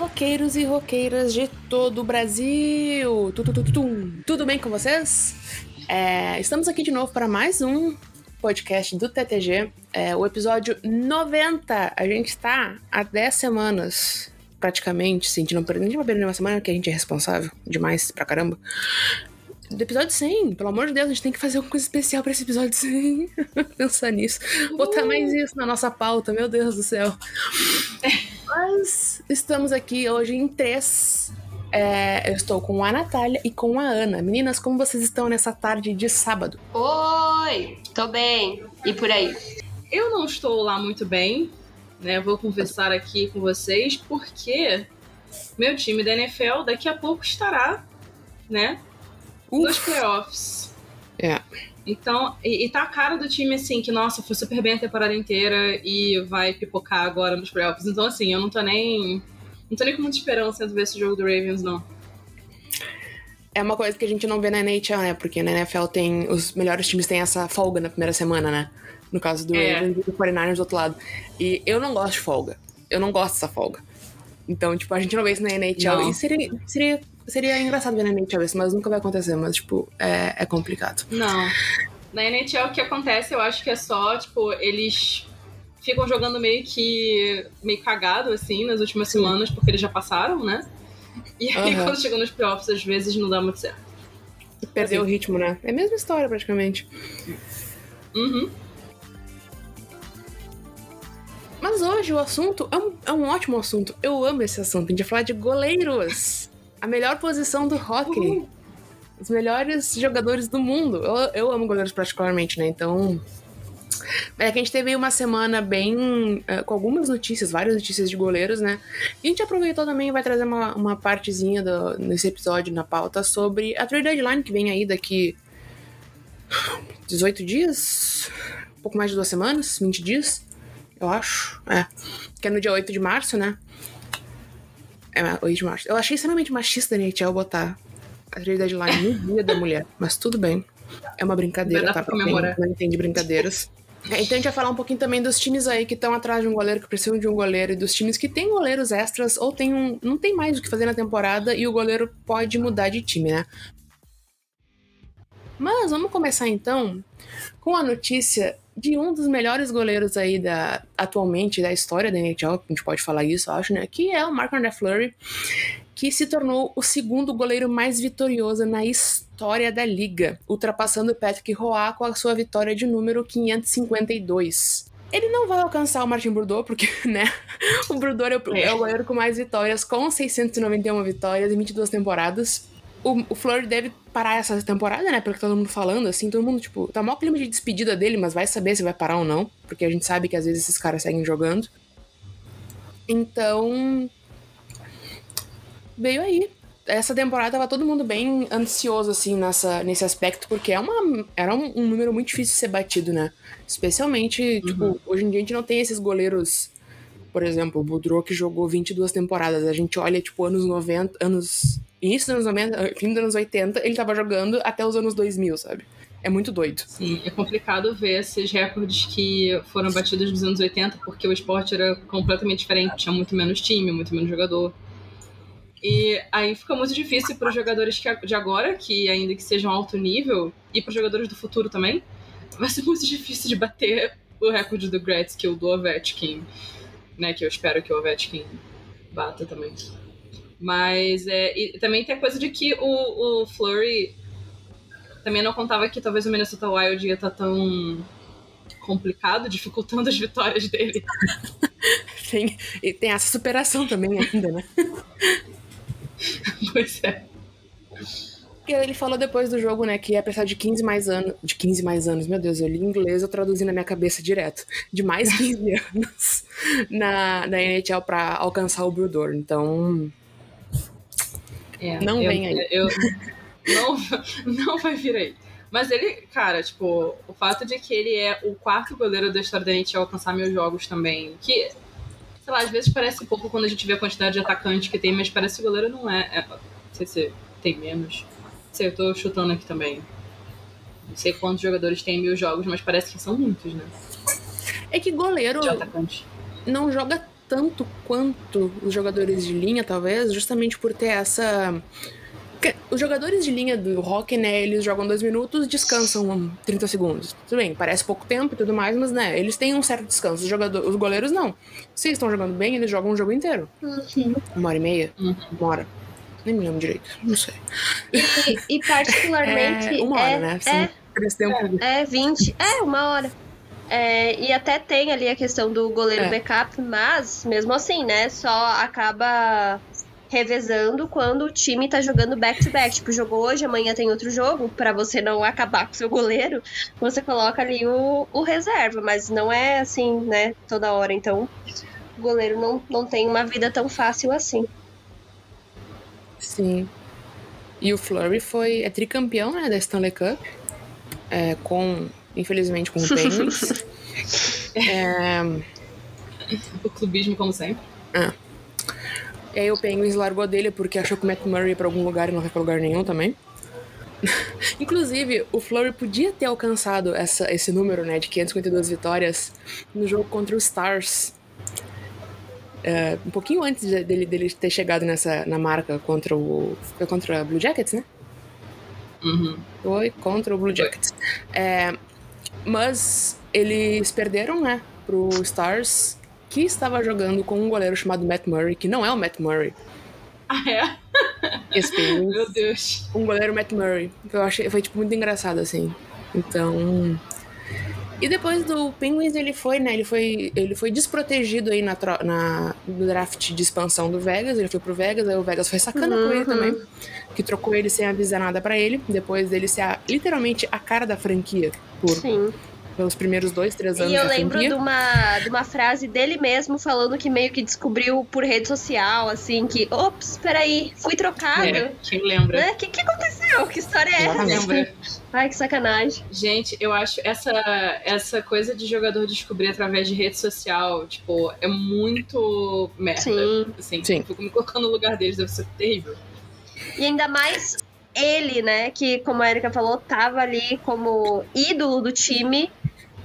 roqueiros e roqueiras de todo o Brasil! Tu, tu, tu, tu, Tudo bem com vocês? É, estamos aqui de novo para mais um podcast do TTG, é, o episódio 90. A gente está há 10 semanas, praticamente, sim, gente não perdeu uma semana, que a gente é responsável demais pra caramba. Do episódio 100, pelo amor de Deus, a gente tem que fazer alguma coisa especial para esse episódio 100. Pensar nisso. Botar mais isso na nossa pauta, meu Deus do céu. Mas estamos aqui hoje em três. É, eu estou com a Natália e com a Ana. Meninas, como vocês estão nessa tarde de sábado? Oi, tô bem. E por aí? Eu não estou lá muito bem, né? Vou conversar aqui com vocês porque meu time da NFL daqui a pouco estará, né, Uf. nos playoffs. É. Então, e, e tá a cara do time assim, que nossa, foi super bem a temporada inteira e vai pipocar agora nos playoffs. Então, assim, eu não tô nem. Não tô nem com muita esperança de ver esse jogo do Ravens, não. É uma coisa que a gente não vê na NHL, né? Porque na NFL tem. Os melhores times têm essa folga na primeira semana, né? No caso do é. Ravens e do 49ers do outro lado. E eu não gosto de folga. Eu não gosto dessa folga. Então, tipo, a gente não vê isso na NHL. Não. E seria, seria Seria engraçado ver na NHL isso, mas nunca vai acontecer, mas, tipo, é, é complicado. Não. Na NHL o que acontece, eu acho que é só, tipo, eles ficam jogando meio que meio cagado, assim, nas últimas semanas, porque eles já passaram, né? E aí, uhum. quando chegam nos playoffs, às vezes não dá muito certo. Perdeu assim. o ritmo, né? É a mesma história, praticamente. Uhum. Mas hoje o assunto é um, é um ótimo assunto. Eu amo esse assunto. A gente vai falar de goleiros a melhor posição do hockey. Uhum. Os melhores jogadores do mundo. Eu, eu amo goleiros particularmente, né? Então. É que a gente teve uma semana bem. Uh, com algumas notícias, várias notícias de goleiros, né? E a gente aproveitou também e vai trazer uma, uma partezinha do, nesse episódio na pauta sobre a trade deadline que vem aí daqui. 18 dias? Um pouco mais de duas semanas? 20 dias? Eu acho. É. Que é no dia 8 de março, né? É, 8 de março. Eu achei extremamente machista da NHL botar a trade deadline no dia da mulher, mas tudo bem. É uma brincadeira, tá? Pra quem não entende brincadeiras. É, então a gente vai falar um pouquinho também dos times aí que estão atrás de um goleiro, que precisam de um goleiro, e dos times que têm goleiros extras ou tem um, não tem mais o que fazer na temporada e o goleiro pode mudar de time, né? Mas vamos começar então com a notícia de um dos melhores goleiros aí da atualmente da história da NHL, a gente pode falar isso, acho, né? Que é o Mark André Fleury, que se tornou o segundo goleiro mais vitorioso na história da liga, ultrapassando Patrick Roy com a sua vitória de número 552. Ele não vai alcançar o Martin Brodeur, porque, né, o Brodeur é o, é o goleiro com mais vitórias, com 691 vitórias em 22 temporadas o, o deve parar essa temporada, né? Pelo que todo mundo falando, assim, todo mundo, tipo, tá maior clima de despedida dele, mas vai saber se vai parar ou não, porque a gente sabe que às vezes esses caras seguem jogando. Então. Veio aí. Essa temporada tava todo mundo bem ansioso, assim, nessa, nesse aspecto, porque é uma, era um, um número muito difícil de ser batido, né? Especialmente, tipo, uhum. tipo, hoje em dia a gente não tem esses goleiros por exemplo, o Boudreau que jogou 22 temporadas. A gente olha, tipo, anos 90, anos. Início dos anos 90, fim dos anos 80, ele tava jogando até os anos 2000, sabe? É muito doido. Sim, é complicado ver esses recordes que foram batidos nos anos 80, porque o esporte era completamente diferente, tinha muito menos time, muito menos jogador. E aí fica muito difícil para os jogadores de agora, que ainda que sejam alto nível, e para os jogadores do futuro também, vai ser muito difícil de bater o recorde do Gretzky ou do Ovechkin né? Que eu espero que o Ovechkin bata também. Mas é, e também tem a coisa de que o, o Flurry também não contava que talvez o Minnesota Wild ia estar tá tão complicado, dificultando as vitórias dele. tem, e tem essa superação também ainda, né? pois é. E ele falou depois do jogo, né, que ia precisar de 15 mais anos. De 15 mais anos, meu Deus, eu li inglês, eu traduzi na minha cabeça direto. De mais 15 anos na, na NHL pra alcançar o Brudor. Então. É, não eu, vem aí. Eu, não, não vai vir aí. Mas ele, cara, tipo, o fato de que ele é o quarto goleiro da história da a alcançar mil jogos também, que, sei lá, às vezes parece pouco quando a gente vê a quantidade de atacantes que tem, mas parece que o goleiro não é. é não sei se tem menos sei, eu tô chutando aqui também. Não sei quantos jogadores tem mil jogos, mas parece que são muitos, né? É que goleiro não joga tanto quanto os jogadores de linha, talvez, justamente por ter essa. Os jogadores de linha do hockey, né, eles jogam dois minutos, descansam 30 segundos. Tudo bem, parece pouco tempo e tudo mais, mas né, eles têm um certo descanso. Os, jogadores, os goleiros não. Se eles estão jogando bem, eles jogam o jogo inteiro. Uhum. Uma hora e meia, Uhum. uma hora. Nem me lembro direito, não sei. E, e particularmente. É, uma hora, é, né? É. É, 20. É, uma hora. É, e até tem ali a questão do goleiro É. backup, mas mesmo assim, né? Só acaba revezando quando o time tá jogando back-to-back. Tipo, jogou hoje, amanhã tem outro jogo. Pra você não acabar com o seu goleiro, você coloca ali o, o reserva. Mas não é assim, né? Toda hora. Então, o goleiro não, não tem uma vida tão fácil assim. Sim. E o Flurry foi é tricampeão né, da Stanley Cup. É, com, infelizmente, com o Penguins. é, O clubismo, como sempre. e aí o Penguins largou dele porque achou que o Matt Murray ia pra algum lugar e não foi pra lugar nenhum também. Inclusive, o Flurry podia ter alcançado essa, esse número, né, de 552 vitórias no jogo contra os Stars. É, um pouquinho antes de- dele, dele ter chegado nessa, na marca contra o. Foi contra a Blue Jackets, né? Uhum. Foi contra o Blue Jackets. É, mas eles perderam, né, pro Stars, que estava jogando com um goleiro chamado Matt Murray, que não é o Matt Murray. Ah, é? Meu Deus. um goleiro Matt Murray. Eu achei, foi tipo muito engraçado assim. Então, e depois do Penguins ele foi, né? Ele foi, ele foi desprotegido aí na, na no draft de expansão do Vegas. Ele foi pro Vegas, aí o Vegas foi sacana com ele Uhum. também, que trocou ele sem avisar nada pra ele. Depois dele ser a- literalmente a cara da franquia por Sim. Pelos primeiros dois, três anos E eu lembro de uma, de uma frase dele mesmo falando que meio que descobriu por rede social, assim, que, ops, peraí, fui trocado. É, quem lembra? Né? O que, que aconteceu? Que história é essa? Lembra? Ai, que sacanagem. Gente, eu acho essa, essa coisa de jogador descobrir através de rede social, tipo, é muito merda. Sim. Assim, Sim. fico me colocando no lugar deles, deve ser terrível. E ainda mais ele, né? Que, como a Erika falou, tava ali como ídolo do time.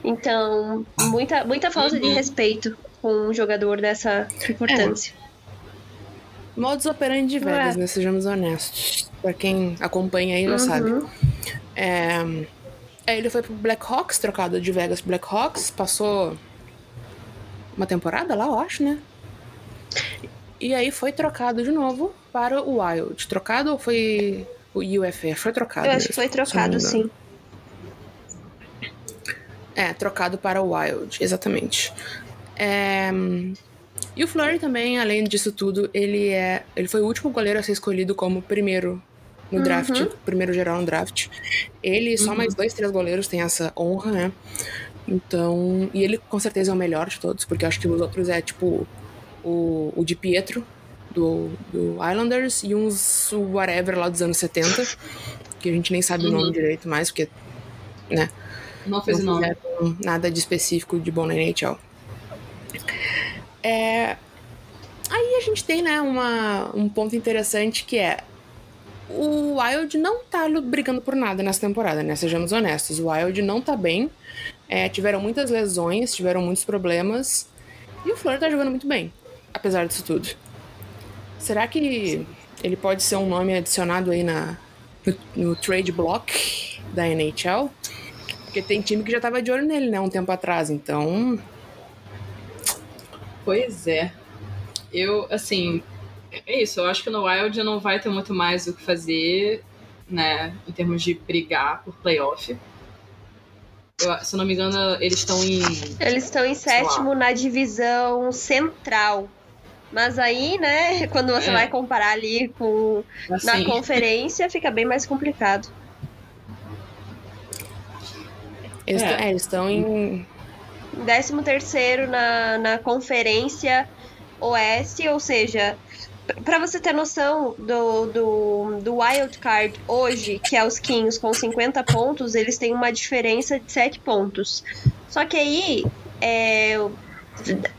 Então, muita, muita falta de Uhum. respeito com um jogador dessa importância. Modus operandi de Vegas, É. né? Sejamos honestos. Pra quem acompanha aí já Uhum. sabe. É, aí ele foi pro Blackhawks, trocado de Vegas pro Blackhawks, passou uma temporada lá, eu acho, né? E aí foi trocado de novo para o Wild. Trocado ou foi o UFA? Foi trocado. Eu acho que foi trocado, sim. É, trocado para o Wild, exatamente. É, E o Fleury também, além disso tudo, ele é. Ele foi o último goleiro a ser escolhido como primeiro no draft, Uhum. primeiro geral no draft. Ele só Uhum. mais dois, três goleiros têm essa honra, né? Então. E ele com certeza é o melhor de todos, porque eu acho que os outros é tipo o, o Di Pietro do, do Islanders e uns whatever lá dos anos 70, que a gente nem sabe o Uhum. nome direito mais, porque, né? Não fez o não nome. fizeram nada de específico de bom na NHL. É, Aí a gente tem, né, uma, um ponto interessante que é o Wild não tá brigando por nada nessa temporada, né? Sejamos honestos. O Wild não tá bem. É, tiveram muitas lesões, tiveram muitos problemas. E o Fleur tá jogando muito bem, apesar disso tudo. Será que ele pode ser um nome adicionado aí na, no, no trade block da NHL? Porque tem time que já tava de olho nele, né, um tempo atrás. Então, Pois é. Eu, assim, é isso. Eu acho que no Wild não vai ter muito mais o que fazer, né, em termos de brigar por playoff. Eu, se eu não me engano, eles estão em. Eles estão em sétimo na divisão central. Mas aí, né, quando você É. vai comparar ali com na Assim, conferência, fica bem mais complicado. Eles É. é, eles estão em. Décimo terceiro na, na conferência oeste, ou seja, p- pra você ter noção do, do, do wild card hoje, que é os Kings com 50 pontos, eles têm uma diferença de 7 pontos. Só que aí é,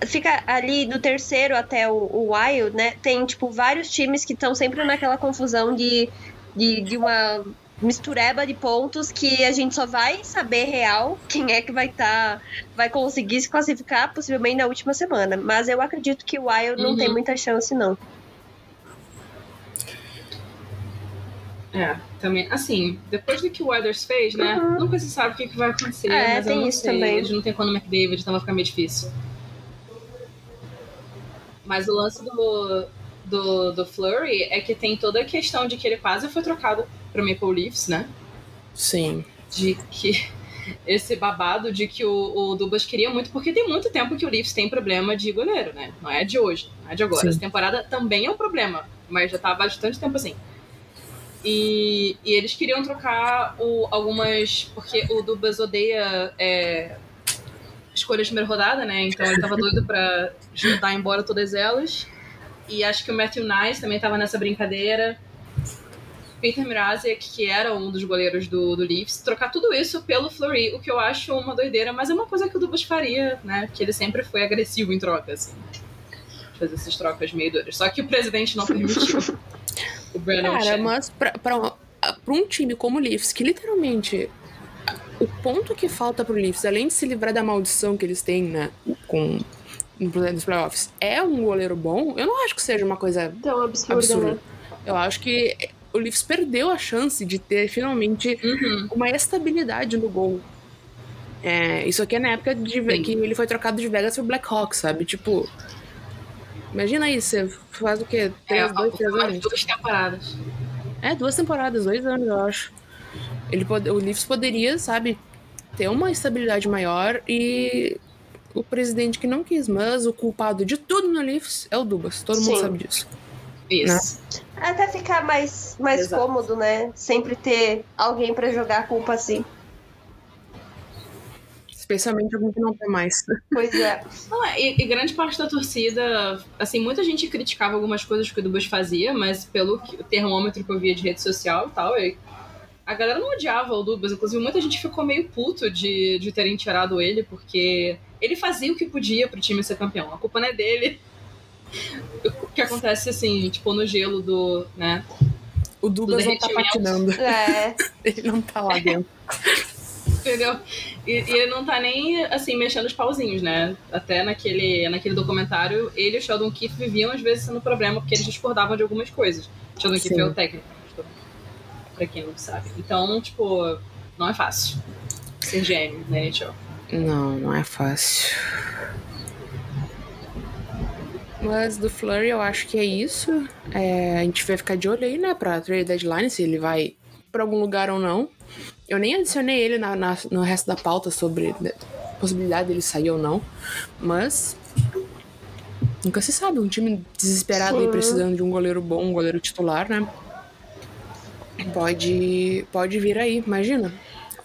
fica ali do terceiro até o, o Wild, né? Tem tipo vários times que estão sempre naquela confusão de, de, de uma mistureba de pontos que a gente só vai saber real quem é que vai estar, tá, vai conseguir se classificar possivelmente na última semana. Mas eu acredito que o Wild uhum. não tem uhum. muita chance, não. É, também. Assim, depois do que o Weathers fez, né? Uhum. Nunca se sabe o que, que vai acontecer. É, mas tem eu não isso sei. também. Eles não tem quando McDavid, então vai ficar meio difícil. Mas o lance do, do, do Flurry é que tem toda a questão de que ele quase foi trocado pro Maple Leafs, né? Sim. De que esse babado de que o, o Dubas queria muito, porque tem muito tempo que o Leafs tem problema de goleiro, né? Não é de hoje, não é de agora. Sim. Essa temporada também é um problema, mas já tá há bastante tempo assim. E, e eles queriam trocar o, algumas. Porque o Dubas odeia é, escolhas de primeira rodada, né? Então ele tava doido pra juntar embora todas elas. E acho que o Matthew Nice também tava nessa brincadeira. Peter Mrazek, que era um dos goleiros do, do Leafs, trocar tudo isso pelo Fleury, o que eu acho uma doideira, mas é uma coisa que o Dubas faria, né? Que ele sempre foi agressivo em troca, assim. Fazer essas trocas meio doidas. Só que o presidente não permitiu. O Brandon Cara, Shen. mas pra, pra, pra um time como o Leafs, que literalmente o ponto que falta pro Leafs, além de se livrar da maldição que eles têm, né, com nos playoffs, é um goleiro bom, eu não acho que seja uma coisa tão absurda, absurda. Né? Eu acho que o Leafs perdeu a chance de ter finalmente uhum. uma estabilidade no gol. É, isso aqui é na época de, que ele foi trocado de Vegas pro Blackhawks, sabe? Tipo, Imagina isso, você faz o quê? Três, é, dois, três anos? Duas temporadas. É, duas temporadas, dois anos, eu acho. Ele pode, o Leafs poderia, sabe, ter uma estabilidade maior e o presidente que não quis, mas o culpado de tudo no Leafs é o Dubas. Todo Sim. mundo sabe disso. Isso. Né? Até ficar mais, mais cômodo, né? Sempre ter alguém para jogar a culpa assim. Especialmente algum que não tem mais. Pois é. Não, é, e, e, grande parte da torcida, assim, muita gente criticava algumas coisas que o Dubas fazia, mas pelo que, o termômetro que eu via de rede social e tal, a galera não odiava o Dubas. Inclusive, muita gente ficou meio puto de, de terem tirado ele, porque ele fazia o que podia pro time ser campeão. A culpa não é dele. O que acontece, assim, tipo, no gelo do, né? O Dubas não tá patinando. É. ele não tá lá dentro. Entendeu? E, e, ele não tá nem, assim, mexendo os pauzinhos, né? Até naquele, naquele documentário, ele e o Sheldon Keefe viviam, às vezes, sendo problema, porque eles discordavam de algumas coisas. Sheldon Keefe é o técnico, pra quem não sabe. Então, tipo, não é fácil ser gênio na NHL. Não, não é fácil. Mas do Flurry eu acho que é isso. É, a gente vai ficar de olho aí, né, pra trade deadline, se ele vai pra algum lugar ou não. Eu nem adicionei ele na, na, no resto da pauta sobre a possibilidade dele sair ou não. Mas. Nunca se sabe. Um time desesperado e precisando de um goleiro bom, um goleiro titular, né? Pode, pode vir aí, imagina.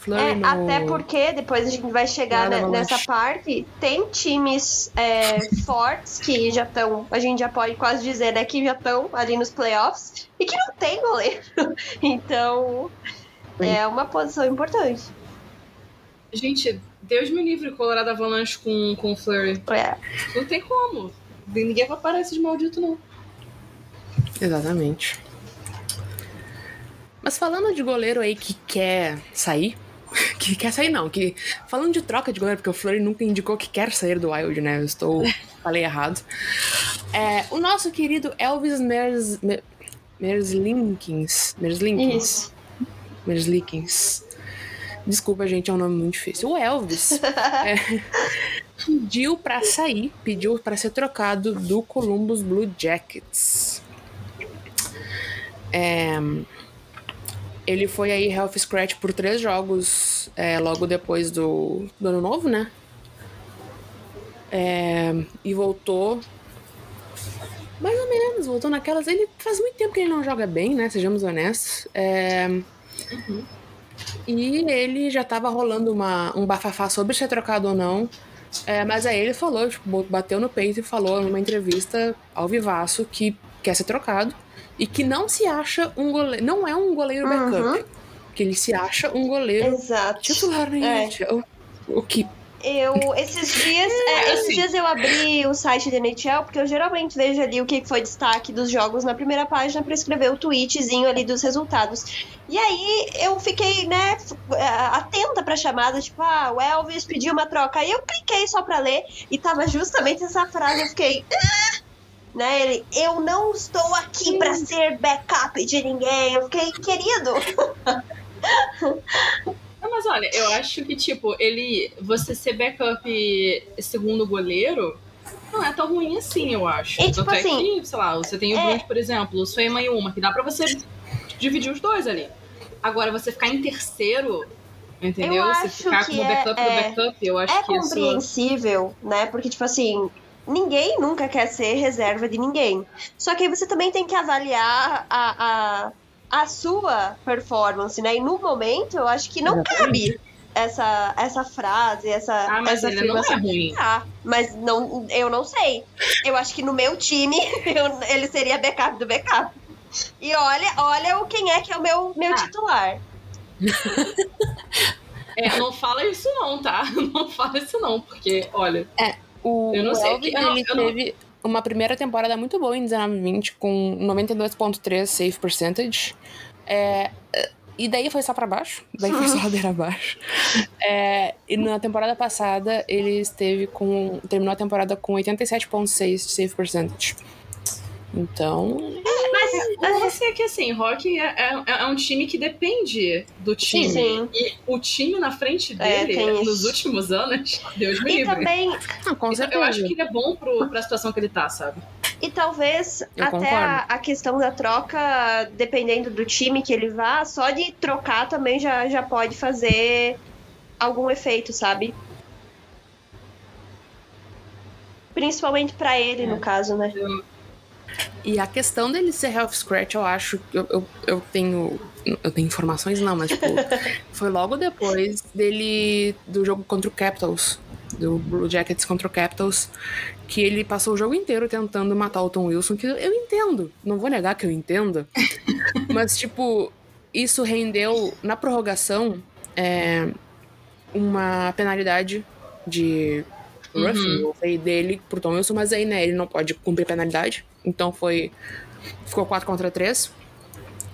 É, no... Até porque depois a gente vai chegar né, nessa parte. Tem times é, fortes que já estão, a gente já pode quase dizer, né, que já estão ali nos playoffs e que não tem goleiro. Então, é uma posição importante. Gente, Deus me livre Colorado Avalanche com, com o Flurry. É. Não tem como. Ninguém vai parar esses malditos, não. Exatamente. Mas falando de goleiro aí que quer sair, que quer sair não, que falando de troca de goleiro, porque o Flurry nunca indicou que quer sair do Wild, né? Eu estou falei errado. É, o nosso querido Elvis Mers, Merslinkins, Merslinkins. Isso. Merslikins. Desculpa, gente, é um nome muito difícil. O Elvis é, pediu para sair, pediu para ser trocado do Columbus Blue Jackets. É, ele foi aí health scratch por três jogos é, logo depois do, do ano novo, né? É, e voltou mais ou menos, voltou naquelas. Ele faz muito tempo que ele não joga bem, né? Sejamos honestos. É, Uhum. E ele já tava rolando uma, um bafafá sobre ser trocado ou não. É, mas aí ele falou, tipo, bateu no peito e falou numa entrevista ao vivaço que quer ser trocado e que não se acha um goleiro. Não é um goleiro backup. Uhum. Que ele se acha um goleiro Exato. titular né, é. O, o que Eu, esses dias, é, esses dias eu abri o site da NHL, porque eu geralmente vejo ali o que foi destaque dos jogos na primeira página pra escrever o tweetzinho ali dos resultados. E aí eu fiquei, né, é, atenta pra chamada, tipo, ah, o Elvis pediu uma troca. Aí eu cliquei só pra ler e tava justamente essa frase, eu fiquei. "Ah!" Né, ele, eu não estou aqui pra ser backup de ninguém. Eu fiquei, querido. Não, mas olha, eu acho que, tipo, ele. Você ser backup segundo goleiro não é tão ruim assim, eu acho. E, tipo é assim, que, sei lá, você tem o é- por exemplo, o Suema e uma, que dá pra você dividir os dois ali. Agora, você ficar em terceiro, entendeu? Eu você ficar como é- backup é- do backup, eu acho É que isso. compreensível, né? Porque, tipo assim, ninguém nunca quer ser reserva de ninguém. Só que aí você também tem que avaliar a, a, a sua performance, né? E no momento, eu acho que não Exatamente. cabe essa, essa frase, essa, Ah, mas essa ele não é afirmação. ruim. Ah, mas não, eu não sei. Eu acho que no meu time eu- ele seria backup do backup. E olha, olha o quem é que é o meu, meu Ah. titular. É, não fala isso não, tá? Não fala isso não, porque, olha, O, Eu não o sei, Elvis, não- ele eu não- teve uma primeira temporada muito boa em 19-20, com 92.3 save percentage. É, e daí foi só pra baixo. Daí foi só ladeira abaixo. É, e na temporada passada, ele esteve com... Terminou a temporada com 87.6 save percentage. Então... O lance é que, assim, Rock é, é, é um time que depende do time. Sim. E o time na frente É, dele, isso. nos últimos anos, Deus me E livre. também, Não, com Então, certeza. eu acho que ele é bom pro, pra situação que ele tá, sabe? E talvez Eu até a, a questão da troca, dependendo do time que ele vá, só de trocar também já, já pode fazer algum efeito, sabe? Principalmente pra ele, É. no caso, né? E a questão dele ser health scratch, eu acho que eu, eu, eu tenho. Eu tenho informações não, mas tipo, foi logo depois dele. do jogo contra o Capitals. Do Blue Jackets contra o Capitals. Que ele passou o jogo inteiro tentando matar o Tom Wilson, que eu entendo. Não vou negar que eu entendo. mas, tipo, isso rendeu, na prorrogação, é, uma penalidade de roughing, falei dele pro Tom Wilson, mas aí, né, ele não pode cumprir penalidade. Então foi. Ficou 4 contra 3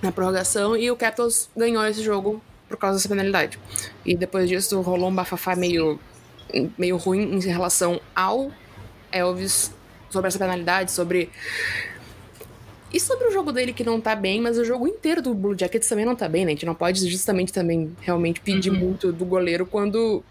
na prorrogação e o Capitals ganhou esse jogo por causa dessa penalidade. E depois disso rolou um bafafá meio, meio ruim em relação ao Elvis sobre essa penalidade, sobre. E sobre o jogo dele que não tá bem, mas o jogo inteiro do Blue Jackets também não tá bem, né? A gente não pode justamente também realmente pedir Uhum. muito do goleiro quando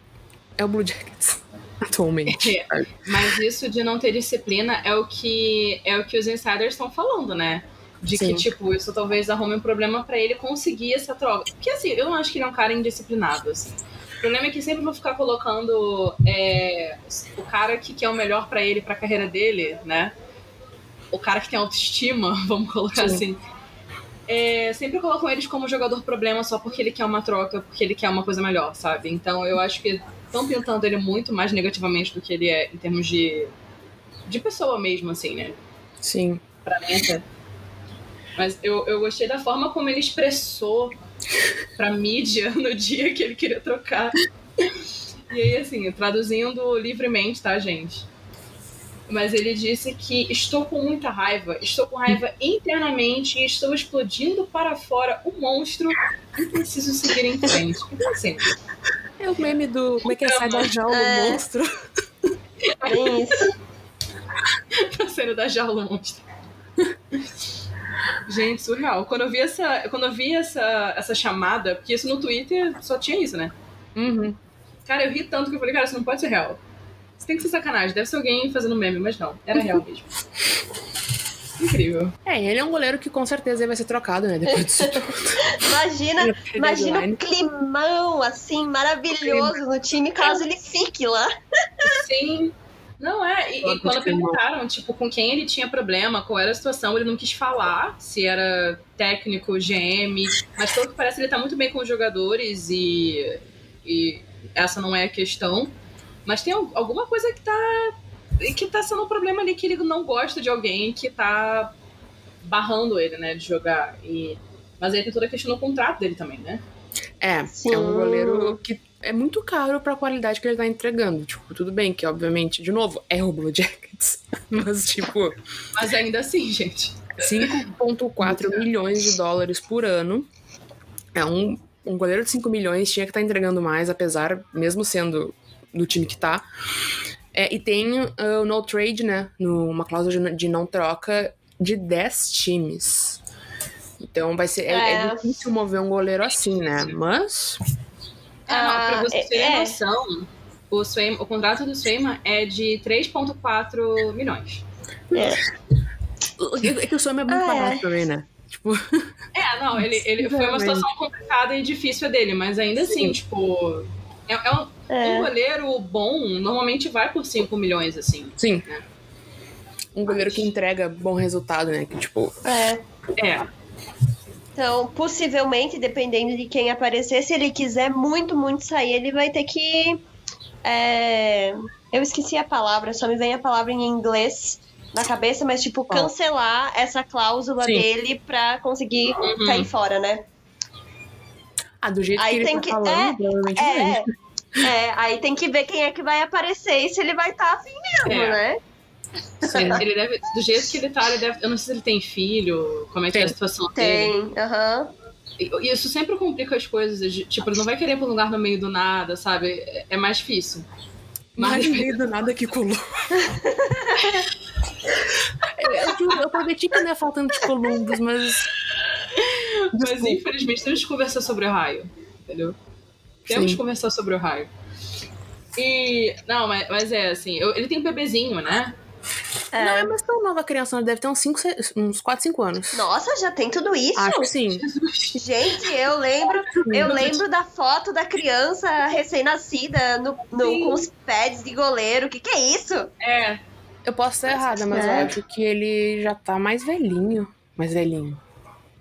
é o Blue Jackets atualmente. É, mas isso de não ter disciplina é o que é o que os insiders estão falando, né? De Sim. que, tipo, isso talvez arrume um problema pra ele conseguir essa troca. Porque, assim, eu não acho que ele é um cara indisciplinado, assim. O problema é que sempre vão ficar colocando é, o cara que quer o melhor pra ele, pra carreira dele, né? O cara que tem autoestima, vamos colocar Sim. assim. É, sempre colocam eles como jogador problema só porque ele quer uma troca, porque ele quer uma coisa melhor, sabe? Então eu acho que estão pintando ele muito mais negativamente do que ele é em termos de, de pessoa mesmo, assim, né? Sim. Pra mim até. Mas eu, eu gostei da forma como ele expressou pra mídia no dia que ele queria trocar. E aí, assim, traduzindo livremente, tá, gente? Mas ele disse que estou com muita raiva, estou com raiva internamente e estou explodindo para fora o monstro e preciso seguir em frente. Então, assim, É o meme do. Como é que é? Sai da jaula, É. monstro. Bem isso. pra cena da jaula monstro. Gente, surreal. Quando eu vi essa, quando eu vi essa, essa chamada, porque isso no Twitter só tinha isso, né? Uhum. Cara, eu ri tanto que eu falei, cara, isso não pode ser real. Isso tem que ser sacanagem. Deve ser alguém fazendo meme, mas não. Era real mesmo. Incrível. É, ele é um goleiro que com certeza vai ser trocado, né? Depois disso tudo. Imagina, imagina o climão, assim, maravilhoso no time, caso ele fique lá. Sim. Não é. E, e quando perguntaram, tipo, com quem ele tinha problema, qual era a situação, ele não quis falar se era técnico, GM, mas pelo que parece ele tá muito bem com os jogadores e, e essa não é a questão. Mas tem al- alguma coisa que tá. Que tá sendo um problema ali que ele não gosta de alguém que tá barrando ele, né, de jogar. E, mas aí tem toda a questão do contrato dele também, né? É, Sim. é um goleiro que é muito caro pra qualidade que ele tá entregando. Tipo, tudo bem que, obviamente, de novo, é o Blue Jackets. Mas, tipo. Mas ainda assim, gente. 5,4 milhões de dólares por ano. É um, um goleiro de 5 milhões, tinha que estar tá entregando mais, apesar, mesmo sendo do time que tá. É, e tem uh, o no trade, né? No, uma cláusula de, de não troca de 10 times. Então vai ser. É, é, é difícil mover um goleiro assim, né? Mas. É, não, pra você ter é. noção, o, o contrato do Swayman é de 3,4 milhões. É. É que o Swayman é muito ah, barato também, né? Tipo... É, não, ele, ele foi uma situação complicada e difícil dele, mas ainda assim, Sim. tipo. É, é, um, é. um, goleiro bom normalmente vai por 5 milhões, assim. Sim. Né? Um goleiro que entrega bom resultado, né? Que, tipo. É. É. Então, possivelmente, dependendo de quem aparecer, se ele quiser muito, muito sair, ele vai ter que. É... Eu esqueci a palavra, só me vem a palavra em inglês na cabeça, mas tipo, cancelar essa cláusula Sim. dele pra conseguir uhum. cair fora, né? Ah, do jeito aí que ele tá que... falando, é, provavelmente é, é, aí tem que ver quem é que vai aparecer e se ele vai estar tá afim mesmo, é. né? Sim, ele deve, do jeito que ele tá, ele deve. Eu não sei se ele tem filho, como é que tem. é a situação tem. dele. Tem, aham. E isso sempre complica as coisas. Tipo, ele não vai querer ir pra um lugar no meio do nada, sabe? É, é mais difícil. Mas no meio do nada que colou. eu, prometi que não ia faltando de Columbus, mas. Mas infelizmente temos que conversar sobre o raio, entendeu? Temos que conversar sobre o raio. E. Não, mas, mas é assim, eu, ele tem um bebezinho, né? É. Não é mais tão nova criança, ela deve ter uns, cinco, uns 4, 5 anos. Nossa, já tem tudo isso? Acho que sim. Gente, eu lembro, eu lembro da foto da criança recém-nascida no, no com os pads de goleiro. O que, que é isso? É. Eu posso estar errada, mas é. eu acho que ele já tá mais velhinho. Mais velhinho.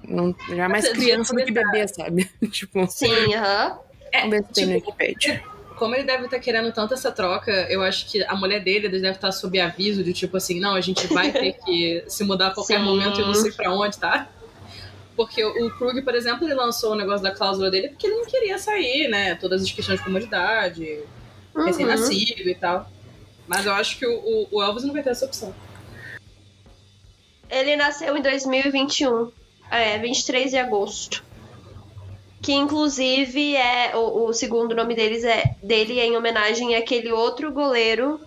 Não, já é mais criança do que bebê, sabe? tipo. Sim, aham. Uh -huh. É, Vamos ver se tem no tipo, Wikipedia como ele deve estar tá querendo tanto essa troca, eu acho que a mulher dele deve estar tá sob aviso de tipo assim, não, a gente vai ter que se mudar a qualquer Sim. momento e não sei pra onde, tá? Porque o Krug, por exemplo, ele lançou o negócio da cláusula dele porque ele não queria sair, né? Todas as questões de comodidade, uhum. recém-nascido e tal. Mas eu acho que o, o, Elvis não vai ter essa opção. Ele nasceu em 2021. É, 23 de agosto que inclusive é o, o, segundo nome deles é dele é em homenagem àquele outro goleiro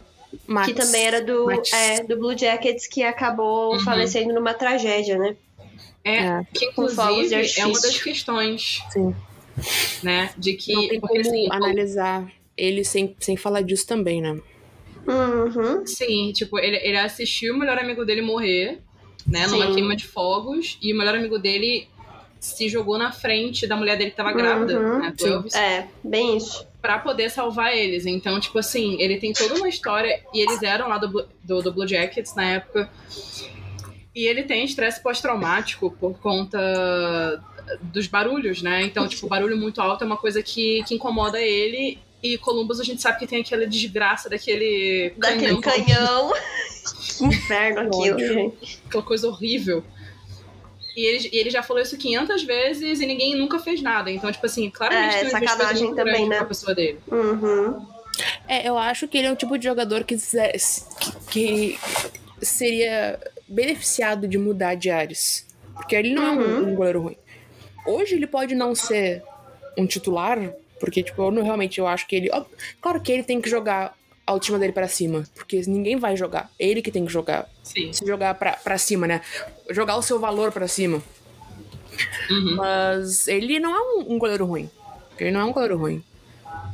Max. que também era do, é, do Blue Jackets que acabou uhum. falecendo numa tragédia, né? É, é. que inclusive é uma das questões. Sim. Né? De que. Não tem como assim, analisar ele sem, sem falar disso também, né? Uhum. Sim, tipo, ele, ele assistiu o melhor amigo dele morrer, né? Sim. Numa queima de fogos, e o melhor amigo dele se jogou na frente da mulher dele que tava grávida, uhum. né? Elvis, é, bem isso. Pra poder salvar eles. Então, tipo assim, ele tem toda uma história. E eles eram lá do, do, do Blue Jackets na época. E ele tem estresse pós-traumático por conta dos barulhos, né? Então, tipo, barulho muito alto é uma coisa que, que incomoda ele. E Columbus a gente sabe que tem aquela desgraça daquele Daquele canhão. canhão. Inferno aquilo, gente. Aquela coisa horrível. E ele, e ele já falou isso 500 vezes e ninguém nunca fez nada. Então, tipo assim, claramente é, tem sacanagem também, né? pessoa dele. Uhum. É, eu acho que ele é o tipo de jogador que, que, que seria beneficiado de mudar de áreas. Porque ele não uhum. é um, uhum. um goleiro ruim. Hoje ele pode não ser um titular, porque, tipo, eu não, realmente eu acho que ele. Ó, claro que ele tem que jogar a última dele para cima. Porque ninguém vai jogar. É ele que tem que jogar. Sim. Se jogar pra, pra cima, né? Jogar o seu valor para cima. Uhum. Mas ele não é um, um goleiro ruim. Ele não é um goleiro ruim.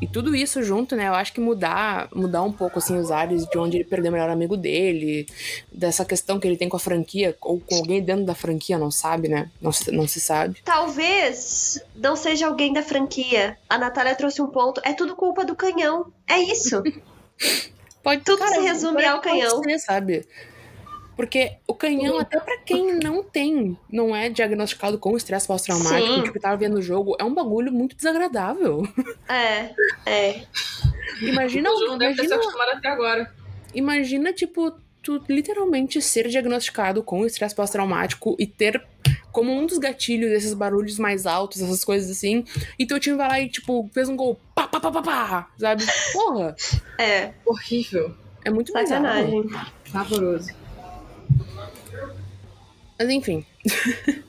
E tudo isso junto, né? Eu acho que mudar, mudar um pouco assim os ares de onde ele perdeu o melhor amigo dele, dessa questão que ele tem com a franquia ou com alguém dentro da franquia, não sabe, né? Não se, não se sabe. Talvez não seja alguém da franquia. A Natália trouxe um ponto. É tudo culpa do canhão. É isso. Pode, Tudo cara, se resume ao canhão. Ser, sabe? Porque o canhão, até para quem não tem, não é diagnosticado com estresse pós-traumático, tipo, tava vendo o jogo, é um bagulho muito desagradável. É, é. Imagina. O não deve ter se acostumado até agora. Imagina, tipo, tu literalmente ser diagnosticado com estresse pós-traumático e ter como um dos gatilhos esses barulhos mais altos, essas coisas assim, e teu time vai lá e, tipo, fez um gol, pá, pá, pá, pá, pá, sabe? Porra! É. Horrível. É muito bizarro. Sacanagem. Pavoroso. Mas enfim.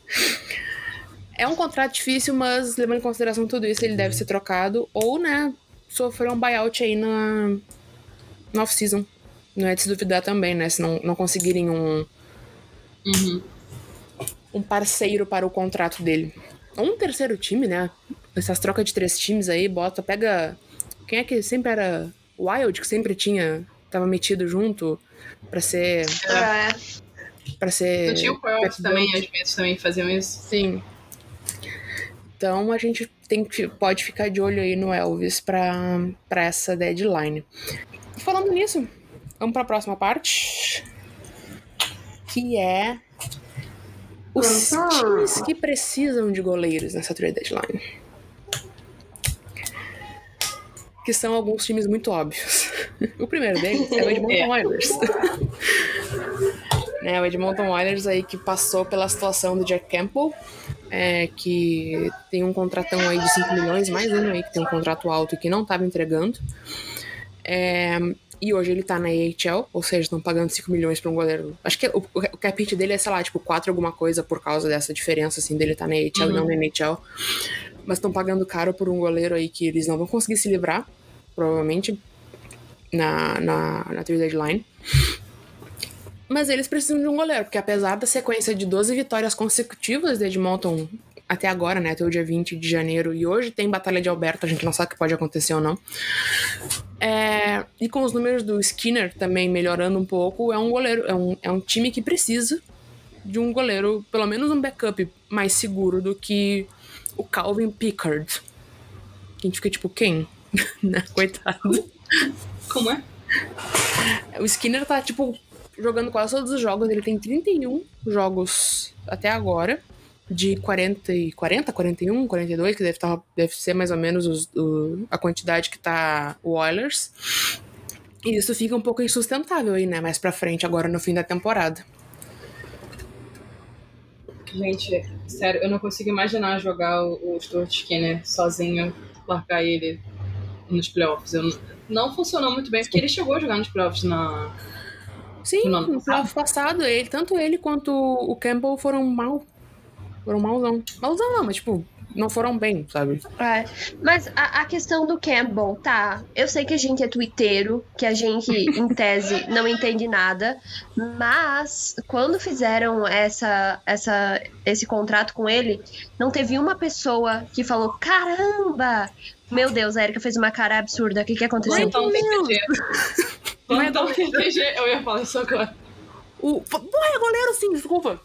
é um contrato difícil, mas levando em consideração tudo isso, ele deve ser trocado. Ou, né, sofrer um buyout aí na, na off-season. Não é de se duvidar também, né? Se não, não conseguirem um, Uhum. um parceiro para o contrato dele. Ou um terceiro time, né? Essas trocas de três times aí, bota, pega. Quem é que sempre era Wild, que sempre tinha. Tava metido junto pra ser. É. para ser. Tinha o Pearls também, às vezes também faziam isso. Sim. Então a gente tem que, pode ficar de olho aí no Elvis pra, pra essa deadline. Falando nisso, vamos pra próxima parte. Que é os times que precisam de goleiros nessa trade deadline. Que são alguns times muito óbvios. O primeiro deles é o Edmonton É. Oilers. né, o Edmonton Oilers aí que passou pela situação do Jack Campbell, é, que tem um contratão aí de 5 milhões, mais um aí que tem um contrato alto e que não estava entregando. É, e hoje ele tá na AHL, ou seja, estão pagando 5 milhões pra um goleiro. Acho que o, o cap hit dele é, sei lá, tipo, 4 alguma coisa por causa dessa diferença, assim, dele tá na AHL e Uhum. não na NHL. Mas estão pagando caro por um goleiro aí que eles não vão conseguir se livrar, provavelmente, na, na, na trade deadline. Mas eles precisam de um goleiro, porque apesar da sequência de 12 vitórias consecutivas de Edmonton até agora, né, até o dia 20 de janeiro, e hoje tem Batalha de Alberta, a gente não sabe o que pode acontecer ou não. É, e com os números do Skinner também melhorando um pouco, é um goleiro, é um, é um time que precisa de um goleiro, pelo menos um backup mais seguro do que o Calvin Pickard. Que a gente fica tipo, quem? né? Coitado. Como é? O Skinner tá, tipo, jogando quase todos os jogos. Ele tem 31 jogos até agora. De 40, e 40 41, 42, que deve, tá, deve ser mais ou menos os- o- a quantidade que tá o Oilers. E isso fica um pouco insustentável aí, né? Mais pra frente, agora no fim da temporada. Gente, sério, eu não consigo imaginar jogar o, o Stuart Skinner sozinho, largar ele nos playoffs. Eu não, funcionou muito bem, porque ele chegou a jogar nos playoffs na. Sim, No ano no playoff passado, ele, tanto ele quanto o Campbell foram mal. Foram malzão. Malzão não, mas tipo, não foram bem, sabe? É, mas a, a questão do Campbell, tá? Eu sei que a gente é twitteiro, que a gente, em tese, não entende nada, mas quando fizeram essa, essa, esse contrato com ele, não teve uma pessoa que falou: caramba! Meu Deus, a Erika fez uma cara absurda. O que, que aconteceu? Então é Então tem PG, eu ia falar isso agora. O. Porra, é goleiro sim, desculpa.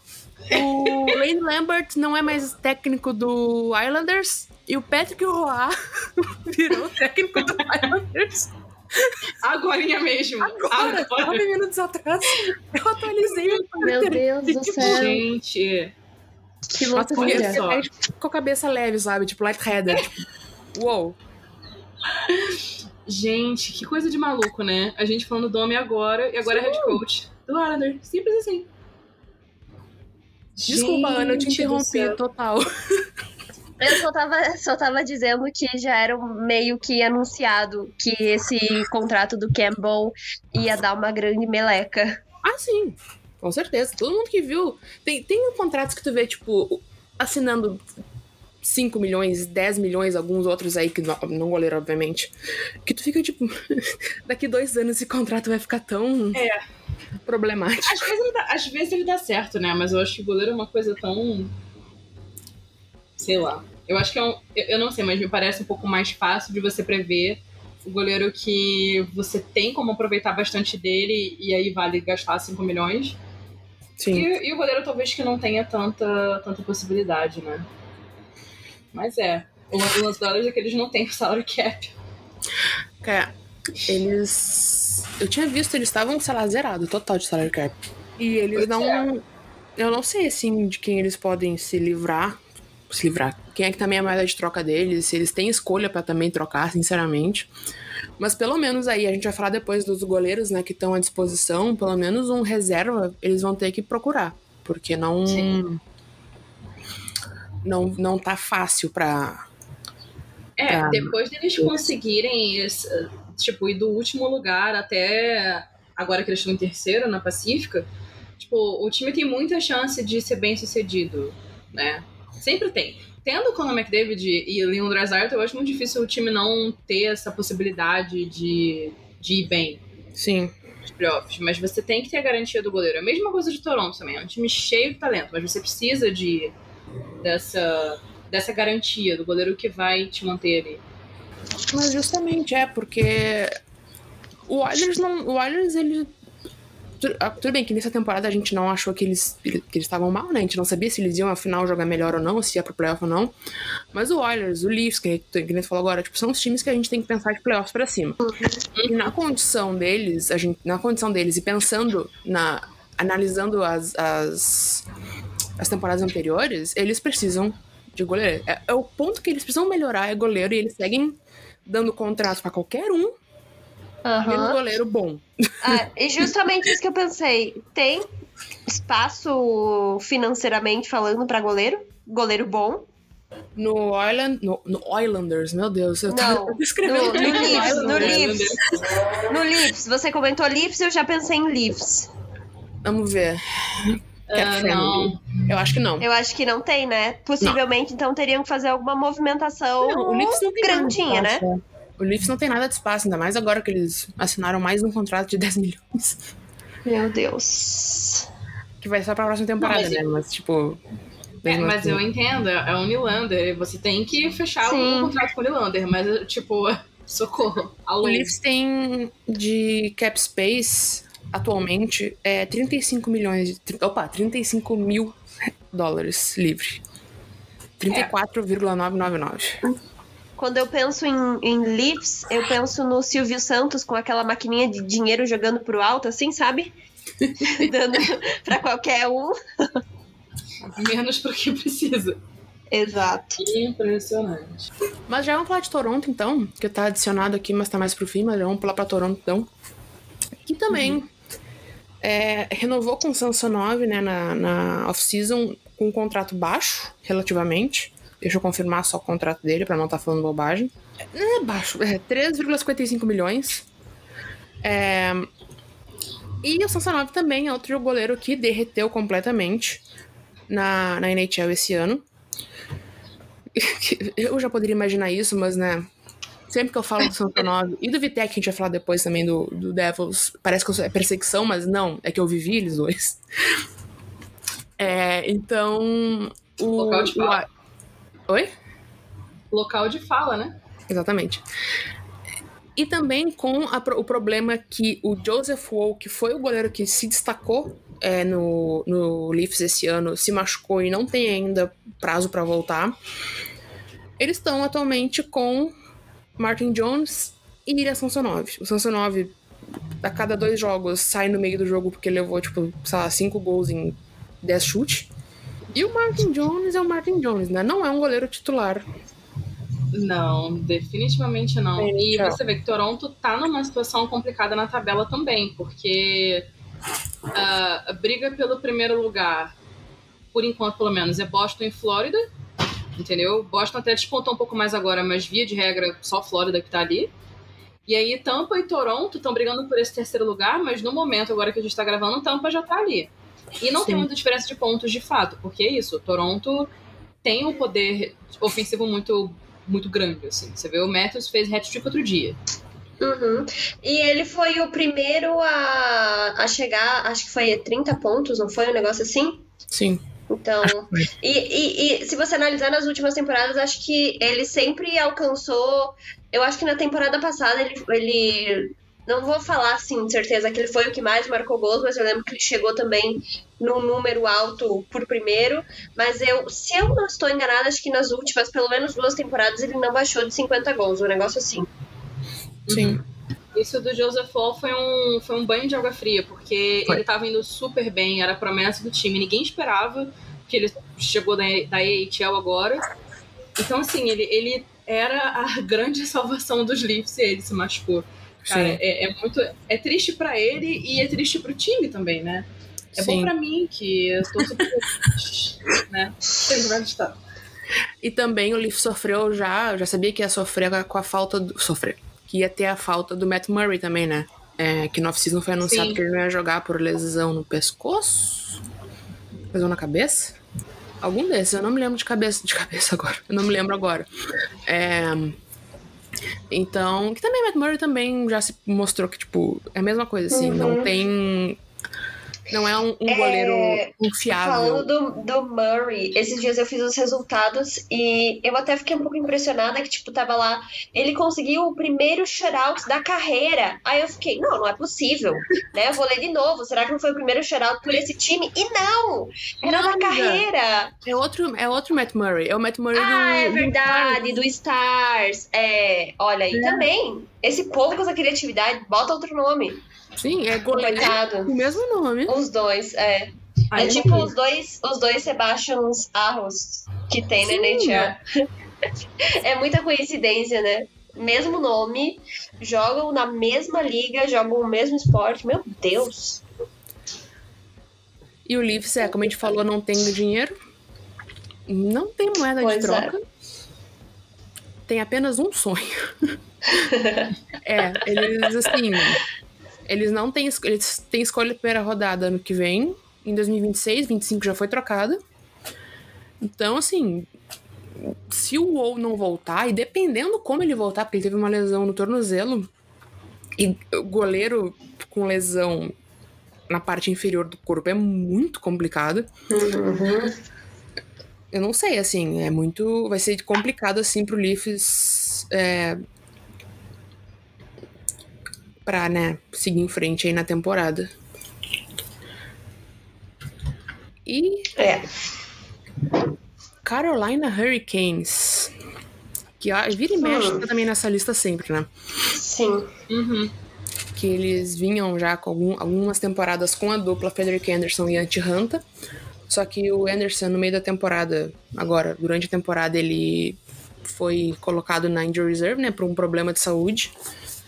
O Lane Lambert não é mais técnico do Islanders. E o Patrick Roy virou técnico do Islanders. Agorinha mesmo. Agora, Agora. nove minutos atrás, eu atualizei o Meu Twitter. Deus do céu, Gente, que loucura. com a cabeça leve, sabe? Tipo, lightheaded. Tipo, uou. gente, que coisa de maluco, né? A gente falando do homem agora e agora é head coach do Islander. Simples assim. Desculpa, Ana, eu te Gente interrompi total. Eu só tava, só tava dizendo que já era meio que anunciado que esse contrato do Campbell ia dar uma grande meleca. Ah, sim. Com certeza. Todo mundo que viu. Tem, tem contratos que tu vê, tipo, assinando 5 milhões, 10 milhões, alguns outros aí, que não, não goleiro, obviamente. Que tu fica, tipo, daqui dois anos esse contrato vai ficar tão É. problemático. Às vezes, ele dá, às vezes ele dá certo, né? Mas eu acho que o goleiro é uma coisa tão. Sei lá. Eu acho que é um. Eu eu não sei, mas me parece um pouco mais fácil de você prever o goleiro que você tem como aproveitar bastante dele e aí vale gastar 5 milhões. Sim. E, e o goleiro talvez que não tenha tanta, tanta possibilidade, né? Mas é. O lance delas é que eles não têm o salary cap. Cara, eles. Eu tinha visto, eles estavam, sei lá, zerado, total de salary cap. E eles Pois não. é. Eu não sei, assim, de quem eles podem se livrar. Se livrar. Quem é que também é a moeda de troca deles, se eles têm escolha pra também trocar, sinceramente. Mas pelo menos aí, a gente vai falar depois dos goleiros, né, que estão à disposição, pelo menos um reserva eles vão ter que procurar. Porque não. Sim. Não, não tá fácil pra, É, depois deles conseguirem, tipo, ir do último lugar até agora que eles estão em terceiro na Pacífica, tipo, o time tem muita chance de ser bem sucedido, né? Sempre tem. Tendo o Conor McDavid e Leon Draisaitl, eu acho muito difícil o time não ter essa possibilidade de, de ir bem Sim. nos playoffs. Mas você tem que ter a garantia do goleiro. É a mesma coisa de Toronto também. É um time cheio de talento, mas você precisa de dessa, dessa garantia do goleiro que vai te manter ali. Mas justamente é, porque o Oilers não. O Oilers, ele. ah, Tudo bem que nessa temporada a gente não achou que eles que eles estavam mal, né? A gente não sabia se eles iam afinal jogar melhor ou não, se ia pro playoff ou não. Mas o Oilers, o Leafs, que, nem tu falou agora, tipo, são os times que a gente tem que pensar de playoffs pra cima. E na condição deles, a gente, na condição deles e pensando na. analisando as, as, as temporadas anteriores, eles precisam de goleiro. É, é o ponto que eles precisam melhorar é goleiro e eles seguem dando contrato pra qualquer um, menos Aham. goleiro bom. Ah, e justamente isso que eu pensei. Tem espaço financeiramente falando pra goleiro? Goleiro bom? No Island, no, no Islanders, meu Deus, eu Não, tava escrevendo no- no Leafs, no. Leafs. No Leafs, você comentou Leafs, eu já pensei em Leafs. Vamos ver. Ah, friendly. não. Eu acho que não. Eu acho que não tem, né? Possivelmente, então teriam que fazer alguma movimentação Não, o Leafs não tem nada de grandinha, né? espaço. O Leafs não tem nada de espaço, ainda mais agora que eles assinaram mais um contrato de 10 milhões. Meu Deus. Que vai ser pra próxima temporada, Não, mas- né? Mas, tipo. É, mas assim. eu entendo, é o Nylander. Você tem que fechar Sim. o contrato com o Nylander, mas, tipo, socorro. Alô. O Leafs tem de cap space atualmente é 35 milhões de. Opa, 35 mil dólares livre. 34,999. Quando eu penso em, em Leafs, eu penso no Silvio Santos com aquela maquininha de dinheiro jogando pro alto, assim, sabe? Dando pra qualquer um. Menos pro que precisa. Exato. Impressionante. Mas já vamos falar de Toronto, então, que tá adicionado aqui, mas tá mais pro fim, mas já vamos pular pra Toronto, então. Que também é, renovou com o Samsonov, né, na, na off-season, com um contrato baixo, relativamente. Deixa eu confirmar só o contrato dele, pra não estar falando bobagem. É baixo, é 3,55 milhões. É, E o Samsonov também é outro goleiro que derreteu completamente na, na NHL esse ano. Eu já poderia imaginar isso, mas, né, sempre que eu falo do Samsonov e do Vitek, que a gente vai falar depois também do, do Devils, parece que é perseguição, mas não, é que eu vivi eles dois. É, então, o... Local de fala. o- Oi? Local de fala, né? Exatamente. E também com a o problema que o Joseph Woll, que foi o goleiro que se destacou é, no, no Leafs esse ano, se machucou e não tem ainda prazo para voltar. Eles estão atualmente com Martin Jones e Ilya Samsonov. O Samsonov, a cada dois jogos, sai no meio do jogo porque levou, tipo, sei lá, cinco gols em 10 chutes. E o Martin Jones é o Martin Jones, né? Não é um goleiro titular Não, definitivamente não. É, E tchau. você vê que Toronto tá numa situação complicada na tabela também, porque ah, a briga pelo primeiro lugar, por enquanto pelo menos, é Boston e Flórida, entendeu? Boston até despontou um pouco mais agora, mas via de regra só Flórida que tá ali. E aí Tampa e Toronto estão brigando por esse terceiro lugar, mas no momento agora que a gente tá gravando, Tampa já tá ali. E não tem Sim. muita diferença de pontos de fato, porque é isso, Toronto tem um poder ofensivo muito muito grande, assim. Você vê, o Matthews fez hat-trick outro dia. Uhum. E ele foi o primeiro a, a chegar, acho que foi 30 pontos, não foi um negócio assim? Sim. Então, e, e, e se você analisar nas últimas temporadas, acho que ele sempre alcançou. Eu acho que na temporada passada ele, ele. Não vou falar assim, de certeza que ele foi o que mais marcou gols, mas eu lembro que ele chegou também num número alto por primeiro. Mas eu, se eu não estou enganada, acho que nas últimas, pelo menos duas temporadas, ele não baixou de 50 gols, um negócio assim. Sim. Isso do Joseph Fall foi um, foi um banho de água fria, porque Foi. ele tava indo super bem, era a promessa do time, ninguém esperava que ele chegou da, da AHL agora. Então, assim, ele, ele era a grande salvação dos Leafs e ele se machucou. Cara, é, é muito. É triste pra ele e é triste pro time também, né? É Sim. bom pra mim, que eu tô super. né? Ele vai estar. E também o Leaf sofreu já, já sabia que ia sofrer com a falta do. Sofrer. Que ia ter a falta do Matt Murray também, né? É, que no off-season foi anunciado Sim. que ele não ia jogar por lesão no pescoço. Lesão na cabeça? Algum desses, eu não me lembro de cabeça, de cabeça agora. Eu não me lembro agora. É, Então, que também Matt Murray também já se mostrou que, tipo, é a mesma coisa, assim, não tem. Não é um, um É, goleiro confiável. Falando do, do Murray, esses dias eu fiz os resultados e eu até fiquei um pouco impressionada que, tipo, tava lá, ele conseguiu o primeiro shutout da carreira. Aí eu fiquei, não, não é possível, né? Eu vou ler de novo, será que não foi o primeiro shutout por esse time? E não! Era Não, na carreira! É outro, é outro Matt Murray. É o Matt Murray Ah, do. é do verdade, do Stars. É, olha aí também. Esse povo com essa criatividade, bota outro nome. Sim, é Coitado. com o mesmo nome. Os dois, é. Aí é tipo vi. os dois, os dois Sebastians Arros que tem na Sim, NHL. é muita coincidência, né? Mesmo nome, jogam na mesma liga, jogam o mesmo esporte. Meu Deus! E o Leafs, é, como a gente falou, não tem dinheiro. Não tem moeda Pois de é. troca. Tem apenas um sonho. é, eles assim. Eles não têm. es- Eles têm escolha de primeira rodada ano que vem. Em 2026, 25 já foi trocada. Então, assim. Se o WoW não voltar, e dependendo como ele voltar, porque ele teve uma lesão no tornozelo, e o goleiro com lesão na parte inferior do corpo é muito complicado. Eu não sei, assim, é muito. Vai ser complicado, assim, pro Leafs. É, pra, né, seguir em frente aí na temporada. E É. Carolina Hurricanes. Que ah, vira e mexe Hum. tá também nessa lista sempre, né? Sim. Uhum. que eles vinham já com algum- algumas temporadas com a dupla Frederick Anderson e Antti Ranta. Só que o Anderson, no meio da temporada, agora, durante a temporada, ele foi colocado na injury reserve, né, por um problema de saúde.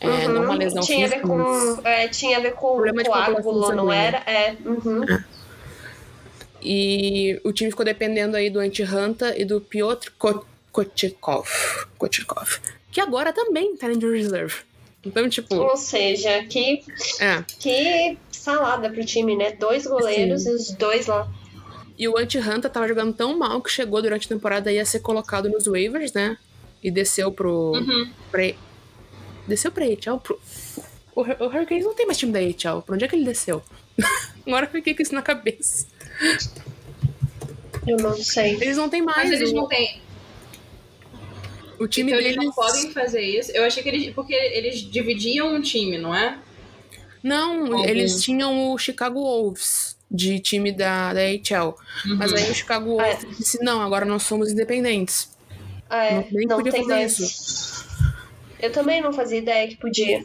É, não uma lesão Uhum. tinha a ver física, mas- com, é, tinha a ver com Problema de coágulo, não era? É. Uhum. E o time ficou dependendo aí do Antti Ranta e do Piotr Ko- Kochetkov, Kochetkov, que agora também tá na injury reserve. Então, tipo, Ou seja, que, é. que salada pro time, né? Dois goleiros Sim. e os dois lá. E o Anti-Hunter tava jogando tão mal que chegou durante a temporada aí a ser colocado nos waivers, né? E desceu pro. Uhum. Pra, desceu pra AHL. Pro, o, o Hurricanes não tem mais time da AHL. Pra onde é que ele desceu? Agora eu fiquei com isso na cabeça. Eu não sei. Eles não têm mais. Mas eles o, não têm. o time Então deles. eles não podem fazer isso. Eu achei que eles. Porque eles dividiam um time, não é? Não, Algum. eles tinham o Chicago Wolves de time da, da. Mas Uhum. aí o Chicago Wolves disse: não, agora nós somos independentes. Ah, é, Não- nem não podia tem fazer mais. Eu também não fazia ideia que podia.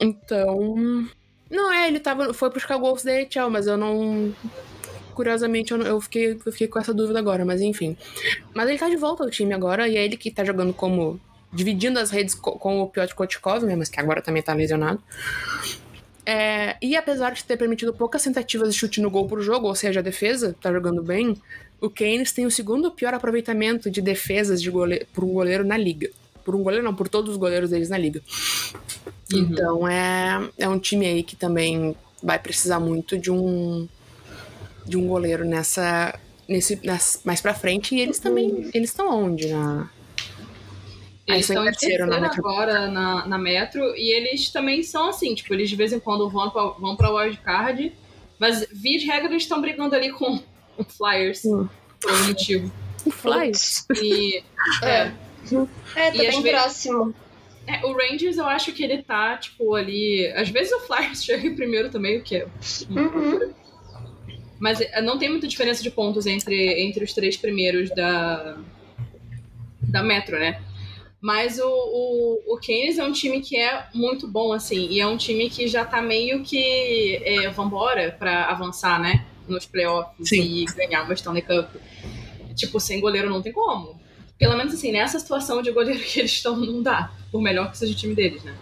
Então. Não, é, ele tava. Foi pro Chicago Wolves da AHL, mas eu não. Curiosamente, eu, não- eu fiquei, eu fiquei com essa dúvida agora, mas enfim. Mas ele tá de volta ao time agora, e é ele que tá jogando como. dividindo as redes co- com o Piotr Kotkov, né, mas que agora também tá lesionado. É, e apesar de ter permitido poucas tentativas de chute no gol por jogo, ou seja, a defesa tá jogando bem, o Keynes tem o segundo pior aproveitamento de defesas de gole... por goleiro na liga. Por um goleiro, não, por todos os goleiros deles na liga. Então é, é um time aí que também vai precisar muito de um de um goleiro nessa nesse nessa- mais pra frente e eles também eles estão onde na Eles estão em terceiro na terceiro Metro. agora na, na Metro e eles também são assim, tipo, eles de vez em quando vão pra, vão pra wildcard, mas via de regra eles estão brigando ali com o Flyers Hum. por algum motivo. o Flyers. E É. é, É, tá E bem vezes- próximo. é, o Rangers eu acho que ele tá, tipo, ali. Às vezes o Flyers chega em primeiro também, o que é. Uhum. Mas é, não tem muita diferença de pontos entre, entre os três primeiros da, da Metro, né? Mas o, o, o Keynes é um time que é muito bom, assim, e é um time que já tá meio que é, vambora pra avançar, né? Nos playoffs Sim. e ganhar uma Stanley Cup. Tipo, sem goleiro não tem como. Pelo menos assim, nessa situação de goleiro que eles estão, não dá. Por melhor que seja o time deles, né?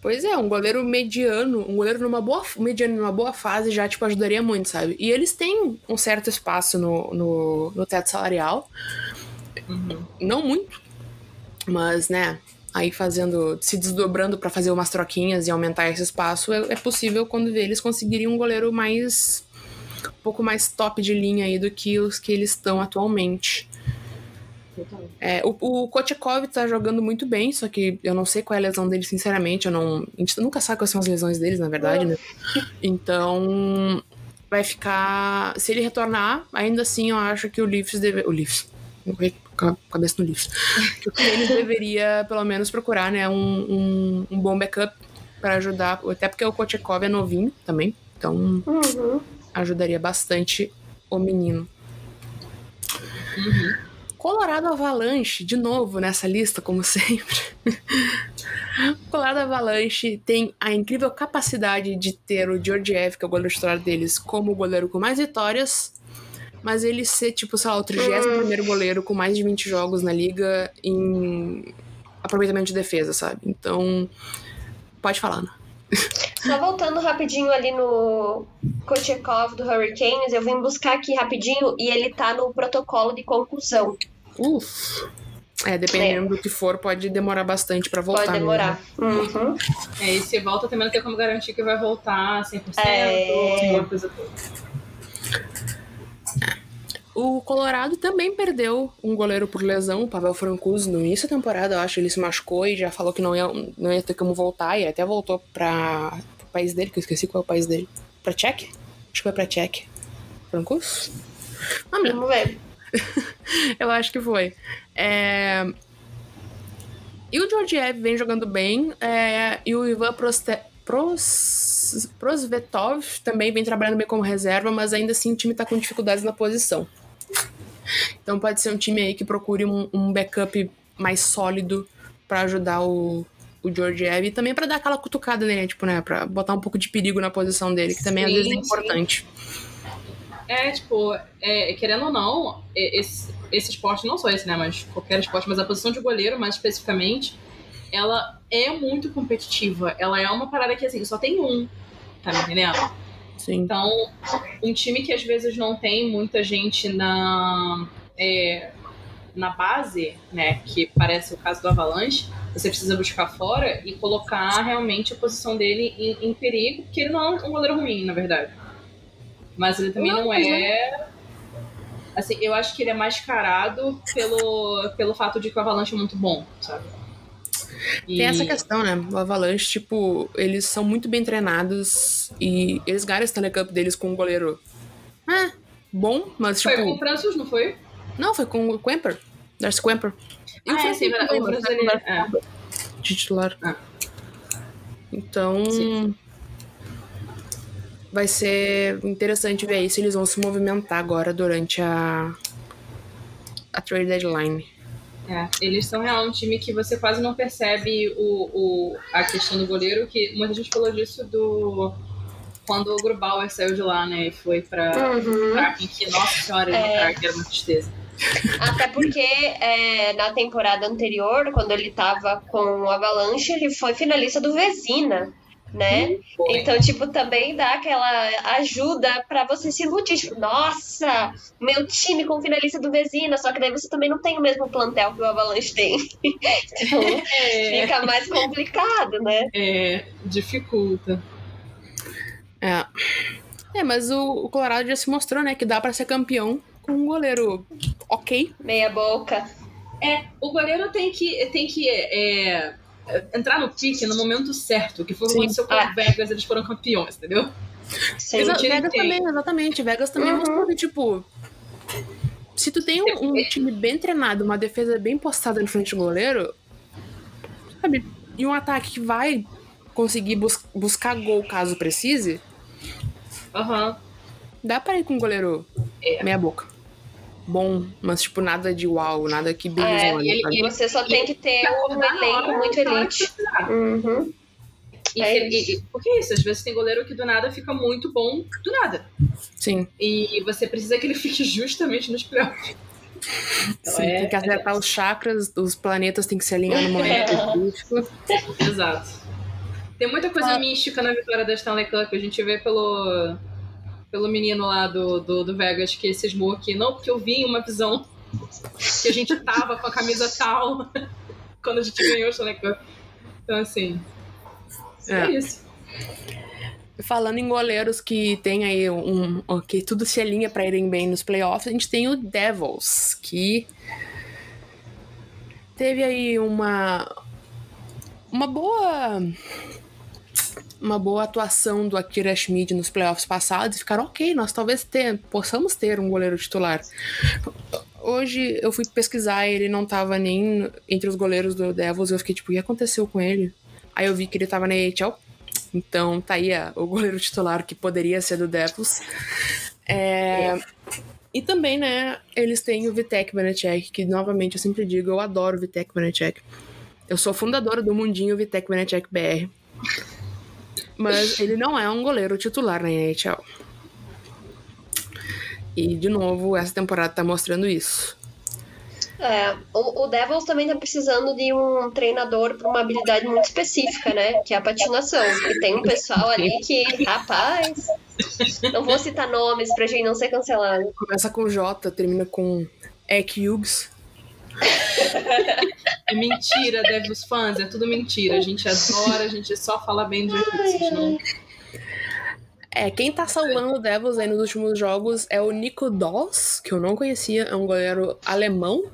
Pois é, um goleiro mediano, um goleiro numa boa mediano numa boa fase já tipo ajudaria muito, sabe? E eles têm um certo espaço no, no, no teto salarial. Uhum. Não muito, mas, né, aí fazendo, se desdobrando para fazer umas troquinhas e aumentar esse espaço, é, é possível quando eles conseguirem um goleiro mais um pouco mais top de linha aí do que os que eles estão atualmente. É, o, o Kochekov tá jogando muito bem, só que eu não sei qual é a lesão dele, sinceramente. Eu não, a gente nunca sabe quais são as lesões deles, na verdade, né? Então, vai ficar. Se ele retornar, ainda assim eu acho que o Leafs deve. O Leafs. Cabeça no Leafs. que eles deveria, pelo menos, procurar né, um, um, um bom backup para ajudar. Até porque o Kochekov é novinho também. Então, Uhum. ajudaria bastante o menino. Uhum. Colorado Avalanche, de novo nessa lista, como sempre. Colorado Avalanche tem a incrível capacidade de ter o Georgiev, que é o goleiro titular deles, como o goleiro com mais vitórias, mas ele ser, tipo, sei lá, o 31 goleiro com mais de 20 jogos na liga em aproveitamento de defesa, sabe? Então, pode falar, Ana. Só voltando rapidinho ali no Kochekov do Hurricanes, eu vim buscar aqui rapidinho e ele tá no protocolo de concussão. Uf. É, dependendo do que for, pode demorar bastante pra voltar. Pode demorar. Uhum. É, e se volta também não tem como garantir que vai voltar 100%, É. aquela coisa toda. O Colorado também perdeu um goleiro por lesão, o Pavel Francouz, no início da temporada, eu acho. Ele se machucou e já falou que não ia, não ia ter como voltar. E até voltou para o país dele, que eu esqueci qual é o país dele. Pra Czech? Acho que foi pra Czech. Francouz? Lembro. Vamos ver. Eu acho que foi. É, E o Georgiev vem jogando bem. é, E o Ivan Proste... Pros... Prosvetov também vem trabalhando bem como reserva, mas ainda assim o time tá com dificuldades na posição. Então pode ser um time aí que procure um, um backup mais sólido pra ajudar o, o Georgiev e também pra dar aquela cutucada nele, tipo, né? Pra botar um pouco de perigo na posição dele, que também às Sim, vezes é sim. É, tipo, é, querendo ou não, é, esse, esse esporte, não só esse, né, mas qualquer esporte, mas a posição de goleiro, mais especificamente, ela é muito competitiva. Ela é uma parada que, assim, só tem um, tá me entendendo? Sim. Então, um time que às vezes não tem muita gente na, é, na base, né, que parece o caso do Avalanche, você precisa buscar fora e colocar realmente a posição dele em, em perigo, porque ele não é um goleiro ruim, na verdade. Mas ele também Não, não, é. Assim, eu acho que ele é mascarado pelo, pelo fato de que o Avalanche é muito bom, sabe? E- Tem essa questão, né? O Avalanche, tipo, eles são muito bem treinados e eles ganharam esse telecup deles com um goleiro. É, bom, mas Foi tipo. com o Francis, não foi? Não, foi com o Quemper. Darcy Quemper. E Ah, é, Francis sim, também, o Francis, foi com o ele- Darcy Quemper de titular. Ah. Então. Sim. Vai ser interessante ver aí se eles vão se movimentar agora durante a. a trade deadline. É, eles são realmente um time que você quase não percebe o, o, a questão do goleiro, que muita gente falou disso do. Quando o Grubauer saiu de lá, né? E foi pra. Uhum. Kraken, que, nossa senhora, ele É. é. que era uma tristeza. Até porque é, na temporada anterior, quando ele tava com o Avalanche, ele foi finalista do Vezina, né? Então, tipo, também dá aquela ajuda pra você se iludir. Tipo, nossa, meu time com finalista do Vezina, só que daí você também não tem o mesmo plantel que o Avalanche tem. Então, É, fica mais complicado, né? é, dificulta. É. É, mas o, o Colorado já se mostrou, né, que dá pra ser campeão com um goleiro ok. Meia boca. É, o goleiro tem que, tem que é, entrar no pique no momento certo, que foi o que aconteceu com o Vegas, eles foram campeões, entendeu? Sim. Exa Vegas também, exatamente. Vegas também Uhum. mostrou que, tipo. Se tu tem um, um time bem treinado, uma defesa bem postada no frente do goleiro, sabe? E um ataque que vai conseguir bus buscar gol caso precise, Aham. dá pra ir com um goleiro É. meia boca. Bom, mas tipo, nada de uau, nada que brilha É, ele- Você só tem que ter um elenco muito na hora elite. Uhum. E, É e- e- porque é isso, às vezes tem goleiro que do nada fica muito bom do nada. Sim, E você precisa que ele fique justamente nos playoffs. Então sim. é- tem que acertar os chakras, os planetas tem que se alinhar no momento específico. Exato. Tem muita coisa Ah. mística na vitória da Stanley Cup. A gente vê pelo, pelo menino lá do, do, do Vegas que cismou que não, porque eu vi em uma visão que a gente tava com a camisa tal quando a gente ganhou o Stanley Cup. Então, assim, é, é isso. Falando em goleiros que tem aí um, um que tudo se alinha para irem bem nos playoffs, a gente tem o Devils, que teve aí uma uma boa uma boa atuação do Akira Schmid nos playoffs passados e ficaram ok, nós talvez ter, possamos ter um goleiro titular. Hoje eu fui pesquisar ele não tava nem entre os goleiros do Devils, eu fiquei tipo, o que aconteceu com ele? Aí eu vi que ele tava na AHL, então tá aí o goleiro titular que poderia ser do Devils. É, e também, né, eles têm o Vitek Vanecek, que novamente eu sempre digo, eu adoro o Vitek Vanecek. Eu sou fundadora do Mundinho Vitek Vanecek BR. Mas ele não é um goleiro titular na NHL. E, de novo, essa temporada tá mostrando isso. É, o, o Devils também tá precisando de um treinador para uma habilidade muito específica, né? Que é a patinação. E tem um pessoal ali que, rapaz, não vou citar nomes pra gente não ser cancelado. Começa com J, termina com Ek Hughes. É mentira, Devils fãs, é tudo mentira. A gente adora, a gente só fala bem de Hughes, não. É, quem tá salvando o Devils aí nos últimos jogos é o Nico Doss, que eu não conhecia, é um goleiro alemão,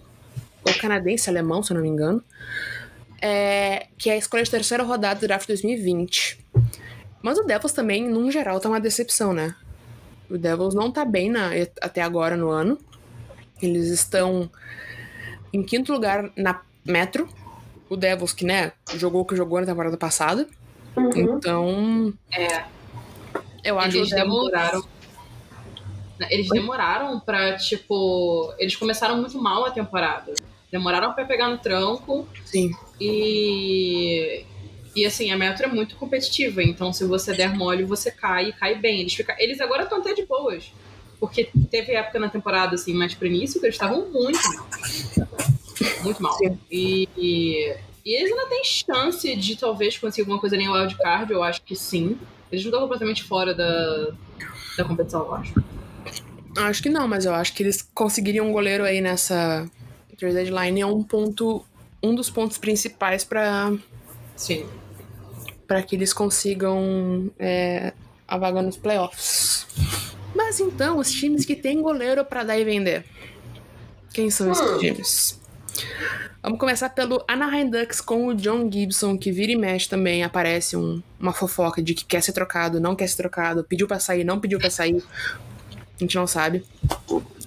ou canadense alemão, se eu não me engano, é, que é a escolha de terceira rodada do draft 2020. Mas o Devils também, num geral, tá uma decepção, né? O Devils não tá bem na, até agora no ano. Eles estão em quinto lugar na Metro. O Devils, que, né, jogou o que jogou na temporada passada. Uhum. Então. É. Eu acho Eles que demoraram eles demoraram pra, tipo. Eles começaram muito mal a temporada. Demoraram para pegar no tranco. Sim. E. E assim, a Metro é muito competitiva, então se você der mole, você cai e cai bem. Eles, fica... eles agora estão até de boas. Porque teve época na temporada, assim, mais pro início, que eles estavam muito mal. Muito mal. E, e, e, eles ainda têm chance de talvez conseguir alguma coisa nem o wildcard, eu acho que sim. Eles não estão completamente fora da, da competição, eu acho. Acho que não, mas eu acho que eles conseguiriam um goleiro aí nessa trade deadline é um ponto, um dos pontos principais para sim, para que eles consigam é, a vaga nos playoffs. Mas então, os times que têm goleiro para dar e vender. Quem são esses hum. times? Vamos começar pelo Anaheim Ducks com o John Gibson, que vira e mexe também. Aparece um, uma fofoca de que quer ser trocado, não quer ser trocado, pediu para sair, não pediu para sair a gente não sabe.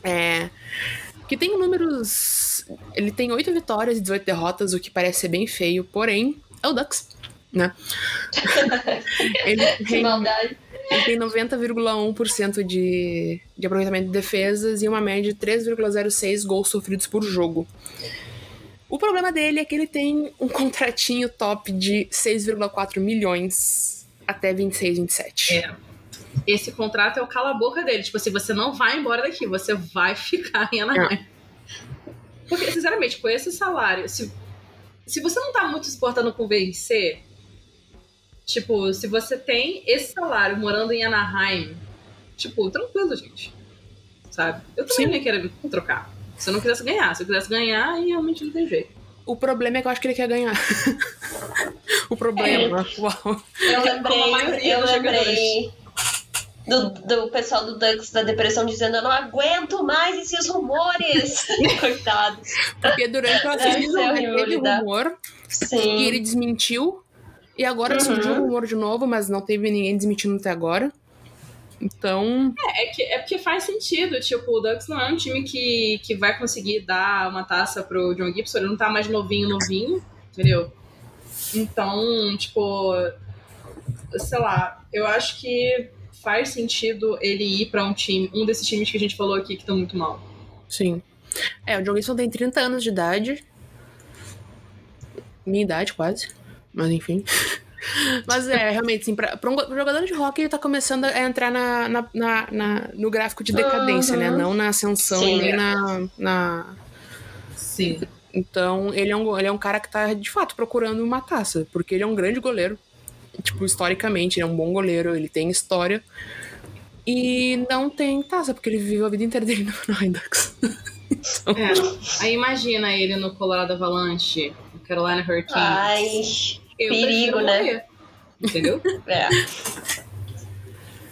É, que tem números. Ele tem 8 vitórias e 18 derrotas, o que parece ser bem feio, porém, é o Ducks, né? ele tem, que maldade. Ele tem 90,1% de, de aproveitamento de defesas e uma média de 3,06 gols sofridos por jogo. O problema dele é que ele tem um contratinho top de 6,4 milhões até 26, 27. É esse contrato é o cala-boca dele. Tipo assim, você não vai embora daqui, você vai ficar em Anaheim. É. Porque, sinceramente, com esse salário, se, se você não tá muito se importando com vencer, tipo, se você tem esse salário morando em Anaheim, tipo, tranquilo, gente. Sabe? Eu também não queria trocar. Se eu não quisesse ganhar. Se eu quisesse ganhar, aí realmente não tem jeito. O problema é que eu acho que ele quer ganhar. o problema. É. Uau. Eu lembrei, eu lembrei do, do pessoal do Dux da depressão dizendo eu não aguento mais esses rumores. Coitados. Porque durante a season teve rumor Sim. e ele desmentiu. E agora uhum. surgiu o rumor de novo, mas não teve ninguém desmentindo até agora. Então. É, é, que, é porque faz sentido. Tipo, o Ducks não é um time que, que vai conseguir dar uma taça pro John Gibson. Ele não tá mais novinho, novinho, entendeu? Então, tipo. Sei lá, eu acho que faz sentido ele ir para um time, um desses times que a gente falou aqui que estão muito mal. Sim. É, o John Gibson tem 30 anos de idade. Minha idade, quase. Mas enfim. Mas é, realmente, assim, pra, pra um jogador de hockey, ele tá começando a entrar na, na, na, na no gráfico de decadência, uhum. né? Não na ascensão Sim. nem na, na. Sim. Então, ele é, um, ele é um cara que tá, de fato, procurando uma taça, porque ele é um grande goleiro tipo, historicamente, ele é um bom goleiro, ele tem história. E não tem taça, porque ele viveu a vida inteira dele no Ducks. Então, É. Aí imagina ele no Colorado Avalanche, no Carolina Hurricanes. Ai, Eu perigo, né? morrer. Entendeu? é.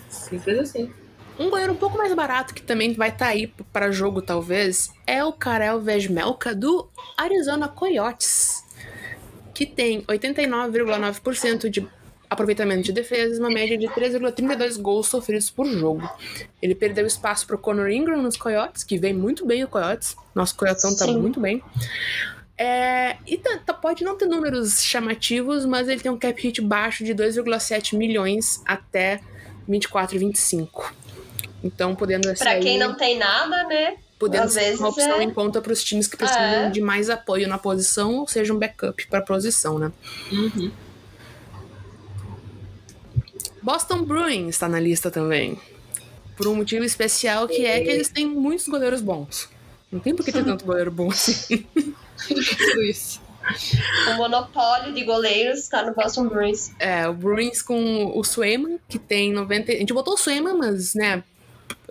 Simples assim. Um goleiro um pouco mais barato, que também vai estar aí para jogo, talvez, é o Karel Vesmelka do Arizona Coyotes, que tem 89,9% de aproveitamento de defesas, uma média de 3,32 gols sofridos por jogo. Ele perdeu espaço para o Conor Ingram nos Coyotes, que vem muito bem o Coyotes. Nosso Coyotão tá Sim. muito bem. É, e tá- tá- pode não ter números chamativos, mas ele tem um cap hit baixo de 2,7 milhões até 24 e 25. Então, podendo essa Pra quem aí- não tem nada, né? podendo às ser uma opção é- em conta para os times que precisam É. de mais apoio na posição, ou seja, um backup para a posição, né? Uhum. Boston Bruins está na lista também. Por um motivo especial que é que eles têm muitos goleiros bons. Não tem por que ter tanto goleiro bom assim. Tudo isso. O monopólio de goleiros tá no Boston Bruins. É, o Bruins com o Swayman, que tem 90. A gente botou o Swayman, mas, né?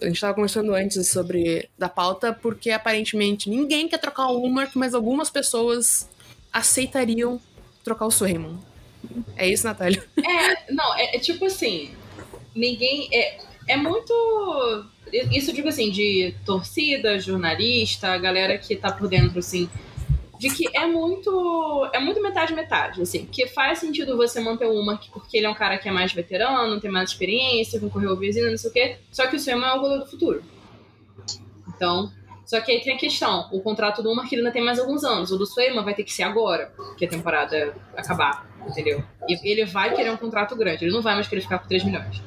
A gente tava conversando antes sobre da pauta, porque aparentemente ninguém quer trocar o Ulmark, mas algumas pessoas aceitariam trocar o Swayman. É isso, Natália? É, não, é, é tipo assim, ninguém. É, é muito. Isso eu digo assim, de torcida, jornalista, a galera que tá por dentro, assim, de que é muito. É muito metade-metade, assim. Que faz sentido você manter o Umark porque ele é um cara que é mais veterano, tem mais experiência, concorreu ao vizinho, não sei o quê. Só que o Suema é o goleiro do futuro. Então. Só que aí tem a questão: o contrato do Umark ainda tem mais alguns anos. O do Suema vai ter que ser agora, que a temporada acabar, entendeu? E ele vai querer um contrato grande, ele não vai mais querer ficar por 3 milhões.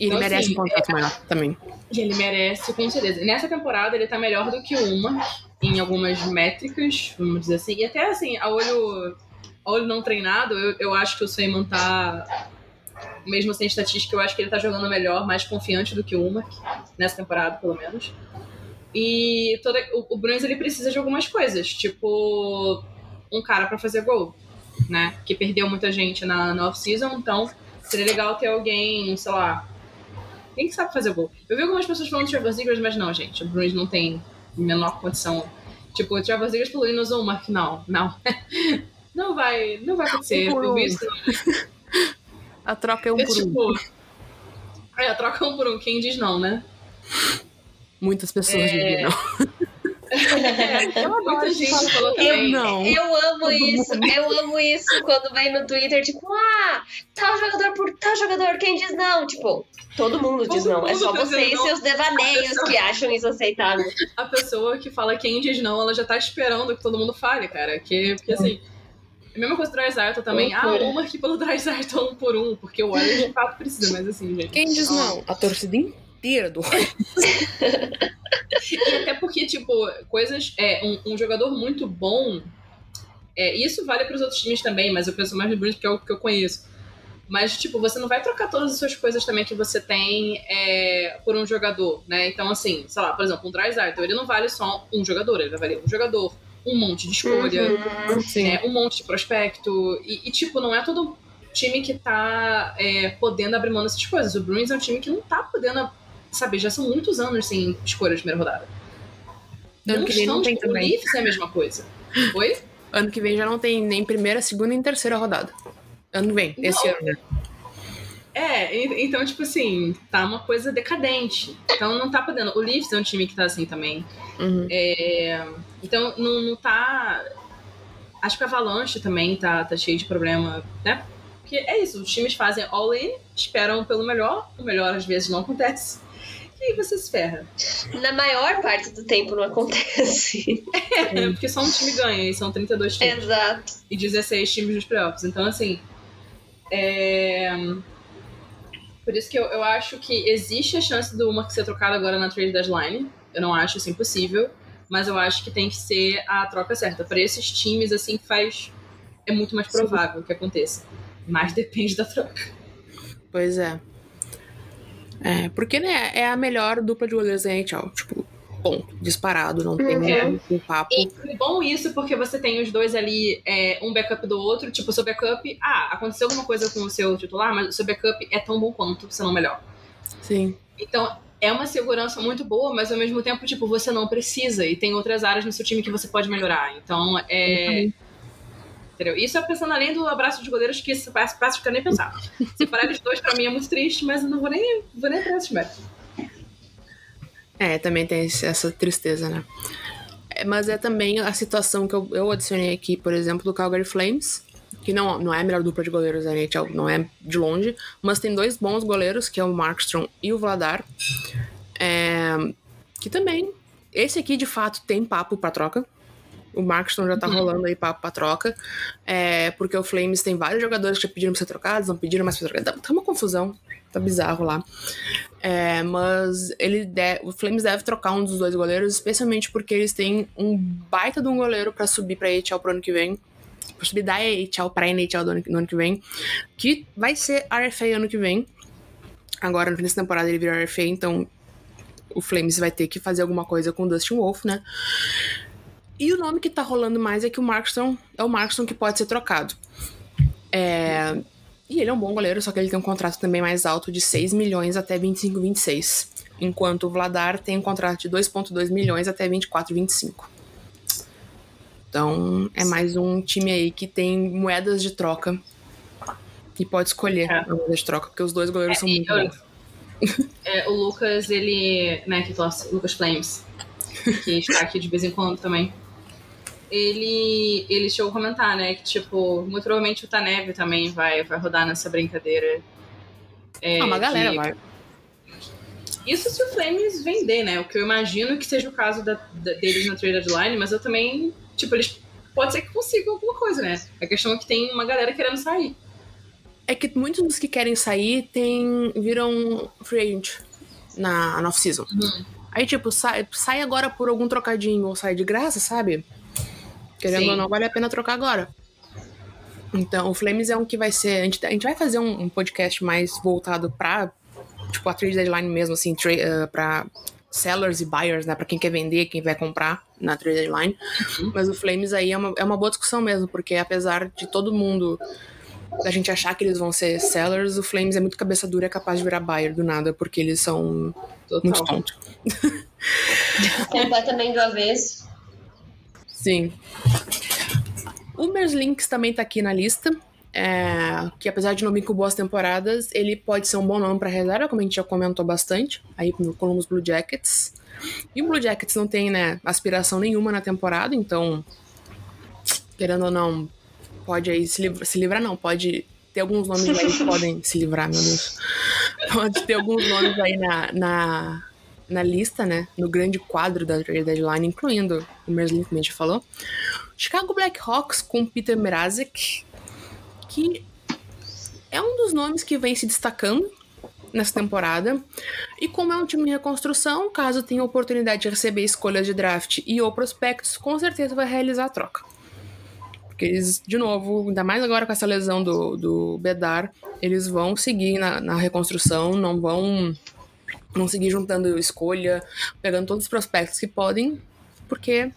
E ele Então, merece assim, um contrato maior também. E ele merece, com certeza. Nessa temporada ele tá melhor do que o Umark em algumas métricas, vamos dizer assim. E até assim, a olho, a olho não treinado, eu, eu acho que o Swayman tá. Mesmo sem estatística, eu acho que ele tá jogando melhor, mais confiante do que o nessa temporada, pelo menos. E toda, o, o Bruins ele precisa de algumas coisas, tipo um cara pra fazer gol, né? Que perdeu muita gente na, na off-season, então seria legal ter alguém, sei lá, quem que sabe fazer gol? Eu vi algumas pessoas falando de Trevor Zegers, mas não, gente. O Bruins não tem menor condição. Tipo, Trevor Zegers pelo Linus ou Mark, não, não. não vai, não vai acontecer. Um por um. isso. A troca é um É por um. tipo. É, troca um por um. Quem diz não, né? Muitas pessoas É. dizem não. É, muita gente falou também. não. Eu amo isso, eu amo isso quando vem no Twitter, tipo, ah, tal jogador por tal jogador, quem diz não? Tipo, todo mundo diz Todo não. É mundo só tá você e seus devaneios não. que acham isso aceitável. A pessoa que fala quem diz não, ela já tá esperando que todo mundo fale, cara. Que, porque assim. É a mesma coisa do Dryzarton também. Ah, o Mark pelo Dryzarton um por um, porque o Oilers de fato precisa, mas assim, gente. Quem diz não? A torcida inteira do E até porque, tipo, coisas. É, um, um jogador muito bom. É, isso vale para os outros times também, mas eu penso mais no Bruins porque é o que eu conheço. Mas, tipo, você não vai trocar todas as suas coisas também que você tem é, por um jogador, né? Então, assim, sei lá, por exemplo, um Dryzarton, ele não vale só um jogador, ele vai valer um jogador, um monte de escolha, Uhum. É, um monte de prospecto. E, e, tipo, não é todo time que tá é, podendo abrir mão dessas coisas. O Bruins é um time que não tá podendo, sabe, já são muitos anos sem escolha de primeira rodada. Ano que vem não tem tipo, também. O Leafs é a mesma coisa. Oi? Ano que vem já não tem nem primeira, segunda e nem terceira rodada. Ano que vem, esse Não. ano, né? É, então, tipo assim, tá uma coisa decadente. Então não tá podendo. O Leafs é um time que tá assim também. Uhum. É, então não, não tá. Acho que a Avalanche também tá, tá cheio de problema, né? Porque é isso, os times fazem all-in, esperam pelo melhor, o melhor às vezes não acontece. E aí você se ferra. Na maior parte do tempo não acontece. É, porque só um time ganha, e são 32 times. Exato. e 16 times nos playoffs. Então, assim. É... Por isso que eu, eu acho que existe a chance do uma ser trocado agora na trade deadline. Eu não acho isso impossível. Mas eu acho que tem que ser a troca certa. Para esses times, assim, faz. É muito mais provável que aconteça. Mas depende da troca. Pois é. É, porque, né, é a melhor dupla de goleiros da NHL. Tipo, ponto. Disparado, não tem Uhum. um, papo. E é bom isso porque você tem os dois ali, é, um backup do outro. Tipo, seu backup. Ah, aconteceu alguma coisa com o seu titular, mas o seu backup é tão bom quanto, se não melhor. Sim. Então, é uma segurança muito boa, mas ao mesmo tempo, tipo, você não precisa e tem outras áreas no seu time que você pode melhorar. Então, é. Entendeu? Isso é pensando além do abraço de goleiros que se passa, passa fica nem pensar. Separar eles dois pra mim é muito triste, mas eu não vou nem, vou nem entrar nesse méritos. É, também tem essa tristeza, né? É, mas é também a situação que eu, eu adicionei aqui, por exemplo, do Calgary Flames, que não, não é a melhor dupla de goleiros da NHL, não é de longe, mas tem dois bons goleiros, que é o Markstrom e o Vladar, é, que também, esse aqui de fato tem papo para troca, o Markstrom já tá uhum. rolando aí papo pra troca. É, porque o Flames tem vários jogadores que já pediram pra ser trocados, não pediram mais pra ser trocados. Tá uma confusão. Tá bizarro lá. É, mas ele de, o Flames deve trocar um dos dois goleiros, especialmente porque eles têm um baita de um goleiro para subir pra EHL pro ano que vem. Pra subir da EHL pra NHL do ano, no ano que vem. Que vai ser RFA ano que vem. Agora, nessa temporada, ele vira RFA, então o Flames vai ter que fazer alguma coisa com o Dustin Wolf, né? E o nome que tá rolando mais é que o Markstrom é o Markstrom que pode ser trocado. É... E ele é um bom goleiro, só que ele tem um contrato também mais alto de 6 milhões até 25, 26. Enquanto o Vladar tem um contrato de 2,2 milhões até 24, 25. Então é mais um time aí que tem moedas de troca e pode escolher é. a moeda de troca, porque os dois goleiros é, são muito eu, bons. É, o Lucas, ele. né, que torce, Lucas Flames, que está aqui de vez em quando também ele, ele chegou a comentar, né? Que, tipo, muito provavelmente o Tanev também vai, vai rodar nessa brincadeira. É, ah, uma galera vai. Isso se o Flames vender, né? O que eu imagino que seja o caso da, da, deles na trade deadline, mas eu também, tipo, eles pode ser que consigam alguma coisa, né? A questão é que tem uma galera querendo sair. É que muitos dos que querem sair tem, viram free agent na, na off-season. Uhum. Aí, tipo, sai, sai agora por algum trocadinho ou sai de graça, sabe? Querendo Sim. ou não, vale a pena trocar agora. Então, o Flames é um que vai ser. A gente, a gente vai fazer um, um podcast mais voltado pra, tipo, a trade deadline mesmo, assim, tra, uh, pra sellers e buyers, né? Pra quem quer vender, quem vai comprar na trade deadline. Uhum. Mas o Flames aí é uma, é uma boa discussão mesmo, porque apesar de todo mundo. Da gente achar que eles vão ser sellers, o Flames é muito cabeça dura e é capaz de virar buyer do nada, porque eles são Total. muito tontos. Completamente do avesso. Sim. O Merslinks também tá aqui na lista. É, que apesar de não vir com boas temporadas, ele pode ser um bom nome para reserva, como a gente já comentou bastante, aí no Columbus Blue Jackets. E o Blue Jackets não tem, né, aspiração nenhuma na temporada, então, querendo ou não, pode aí se, livrar, se livrar não, pode ter alguns nomes aí que podem se livrar, meu Deus. Pode ter alguns nomes aí na, na, na lista, né, no grande quadro da trade deadline, incluindo o Merslin, como a gente falou. Chicago Blackhawks com Peter Mrazek, que é um dos nomes que vem se destacando nessa temporada. E como é um time em reconstrução, caso tenha oportunidade de receber escolhas de draft e ou prospectos, com certeza vai realizar a troca. Porque eles, de novo, ainda mais agora com essa lesão do, do Bedar, eles vão seguir na, na reconstrução, não vão não seguir juntando escolha, pegando todos os prospectos que podem, porque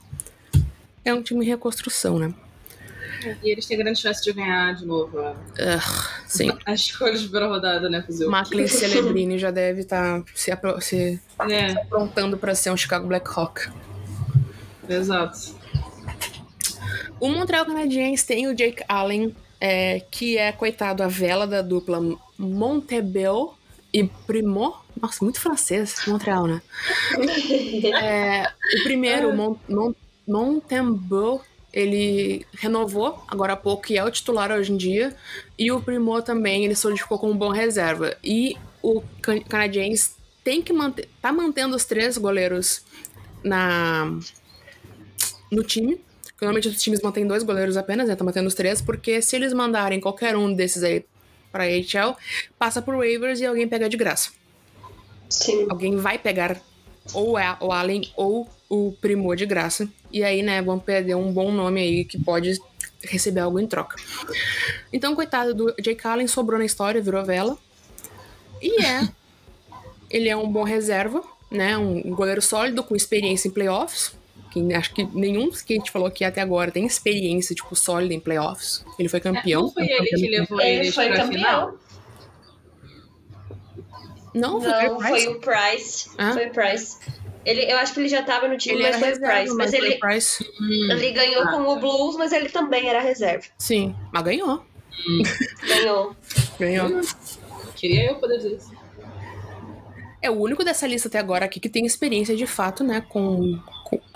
é um time em reconstrução, né? E eles têm grande chance de ganhar de novo. Uh, sim. As escolhas para rodada, né? Fazer Macklin Celebrini já deve estar tá se, se, é. se aprontando para ser um Chicago Blackhawk. Exato. O Montreal Canadiens tem o Jake Allen, é, que é, coitado, a vela da dupla Montebel e Primo. Nossa, muito francês, Montreal, né? é, o primeiro, Mont, Mont, Montembeau, ele renovou agora há pouco e é o titular hoje em dia. E o Primo também, ele solidificou como bom reserva. E o canadense tem que manter, tá mantendo os três goleiros na no time. Normalmente os times mantêm dois goleiros apenas, né? Tá mantendo os três, porque se eles mandarem qualquer um desses aí para HL, passa por waivers e alguém pega de graça. Sim. Alguém vai pegar ou o Allen ou o Primor de graça. E aí, né, vão perder um bom nome aí que pode receber algo em troca. Então, coitado do Jake Allen, sobrou na história, virou vela. E é. ele é um bom reserva, né? Um goleiro sólido, com experiência em playoffs. Que acho que nenhum que a gente falou aqui até agora tem experiência, tipo, sólida em playoffs. Ele foi campeão. É, não foi ele que levou ele, ele foi campeão. Final? Não, foi, Não, o foi Price. o Price. Ah? Foi o Price. Ele, eu acho que ele já tava no time, Ele mas foi o Price. Mas ele, o Price. ele ganhou Ah, com o Blues, mas ele também era reserva. Sim, mas ganhou. Ganhou. Ganhou. Queria eu poder dizer isso. É o único dessa lista até agora aqui que tem experiência de fato, né? Com,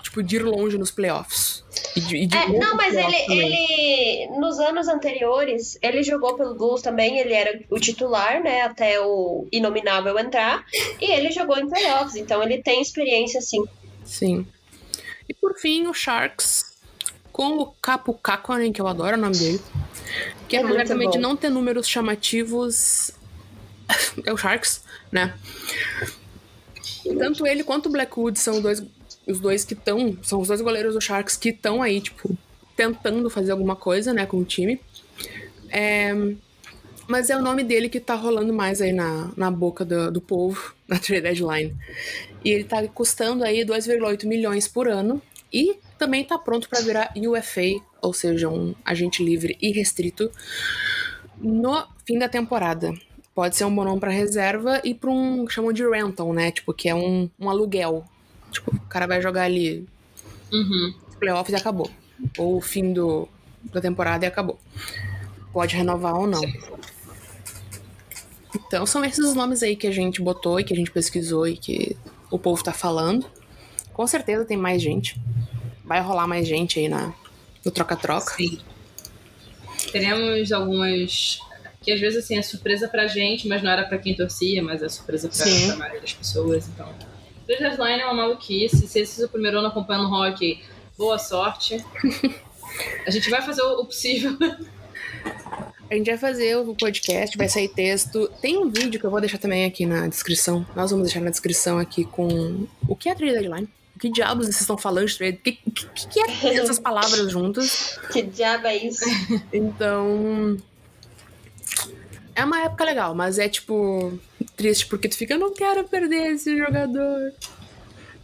tipo, de ir longe nos playoffs. E de, de É, não, mas ele, também. ele. Nos anos anteriores, ele jogou pelo Blues também, ele era o titular, né? Até o Inominável entrar. E ele jogou em playoffs, então ele tem experiência sim. Sim. E por fim, o Sharks. Com o Capo Kakkonen, que eu adoro o nome dele. Que É muito apesar também de não ter números chamativos. é o Sharks, né? Tanto ele quanto o Blackwood são dois, os dois que estão. São os dois goleiros do Sharks que estão aí, tipo, tentando fazer alguma coisa, né, com o time. É, mas é o nome dele que tá rolando mais aí na, na boca do, do povo, na trade deadline. E ele tá custando aí 2,8 milhões por ano. E também tá pronto para virar UFA, ou seja, um agente livre e restrito, no fim da temporada. Pode ser um bom nome pra reserva e pra um. chamam de rental, né? Tipo, que é um, um aluguel. Tipo, o cara vai jogar ali Uhum. playoffs e acabou. Ou o fim do, da temporada e acabou. Pode renovar ou não. Então são esses os nomes aí que a gente botou e que a gente pesquisou e que o povo tá falando. Com certeza tem mais gente. Vai rolar mais gente aí na, no troca-troca. Sim. Teremos algumas. Que às vezes assim é surpresa pra gente, mas não era pra quem torcia, mas é surpresa pra, Sim. pra maioria das pessoas. Então. Trade Deadline é uma maluquice. Se esse é o primeiro ano acompanhando o hockey, boa sorte. A gente vai fazer o o possível. A gente vai fazer o podcast, vai sair texto. Tem um vídeo que eu vou deixar também aqui na descrição. Nós vamos deixar na descrição aqui com o que é trade deadline. O que diabos vocês estão falando de trade? O que, que, que é essas palavras juntas? Que diabo é isso? Então. É uma época legal, mas é tipo. Triste porque tu fica, eu não quero perder esse jogador.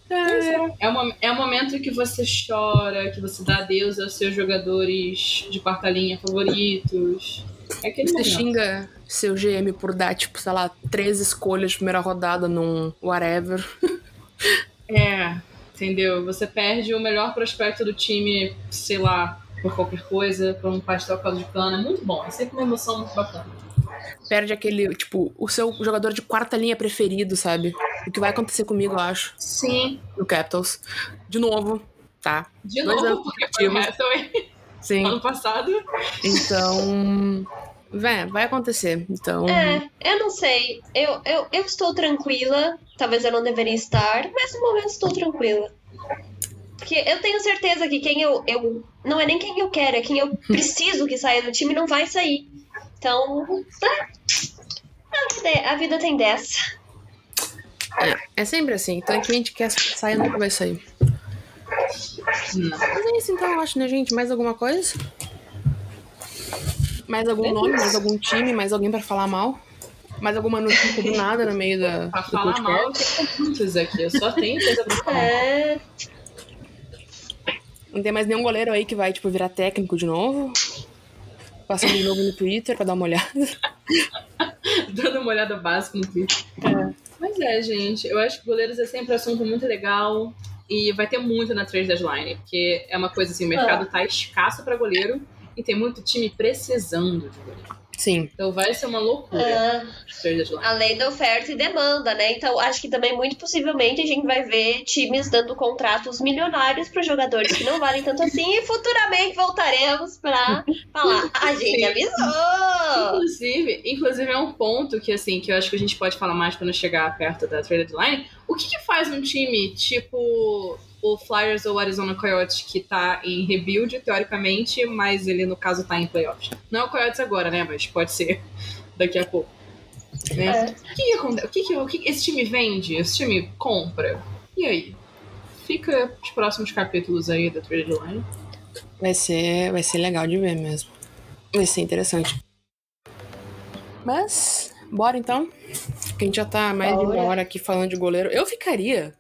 É. É, uma, é um momento que você chora, que você dá adeus aos seus jogadores de quarta linha favoritos. É aquele Você momento. xinga seu GM por dar, tipo, sei lá, três escolhas de primeira rodada num whatever. É, entendeu? Você perde o melhor prospecto do time, sei lá, por qualquer coisa, por um pastel caldo de cana. É muito bom, é sempre uma emoção muito bacana. Perde aquele, tipo, o seu jogador de quarta linha preferido, sabe? O que vai acontecer comigo, eu acho, Sim. no Capitals. De novo, tá? De Dois novo, porque foi o. Hathaway Sim. ano passado. Então. Vé, vai acontecer. Então. É, eu não sei. Eu, eu, eu estou tranquila. Talvez eu não deveria estar, mas no momento estou tranquila. Porque eu tenho certeza que quem eu, eu. Não é nem quem eu quero, é quem eu preciso que saia do time não vai sair. Então. é, A vida, a vida tem dessa. É, é sempre assim. Então, quem a gente quer sair nunca vai sair. Não. Mas é isso, então, eu acho, né, gente? Mais alguma coisa? Mais algum É nome, mais algum time, mais alguém pra falar mal? Mais alguma notícia do nada no meio da, Pra do falar podcast? mal, eu tenho muitos aqui. Eu só tenho coisa pra falar. É. Não tem mais nenhum goleiro aí que vai, tipo, virar técnico de novo? Passando de novo no Twitter pra dar uma olhada. Dando uma olhada básica no Twitter. Mas é, gente, eu acho que goleiros é sempre um assunto muito legal. E vai ter muito na trade deadline, porque é uma coisa assim, o mercado tá escasso pra goleiro e tem muito time precisando de goleiro. Sim. Então vai ser uma loucura Ah, a trade deadline. a lei da oferta e demanda, né? Então, acho que também, muito possivelmente, a gente vai ver times dando contratos milionários para jogadores que não valem tanto assim. E futuramente voltaremos para falar: a gente Sim. avisou! Inclusive, inclusive é um ponto que assim, que eu acho que a gente pode falar mais quando chegar perto da trade deadline. O que, que faz um time tipo o Flyers ou o Arizona Coyotes que tá em rebuild, teoricamente, mas ele no caso tá em playoffs? Não é o Coyotes agora, né? Mas pode ser daqui a pouco. Né? É. O que, que acontece? O que, que, o que esse time vende? Esse time compra? E aí? Fica os próximos capítulos aí da trade deadline. Vai ser, vai ser legal de ver mesmo. Vai ser interessante. Mas, bora então. Que a gente já tá mais de uma hora aqui falando de goleiro. Eu ficaria.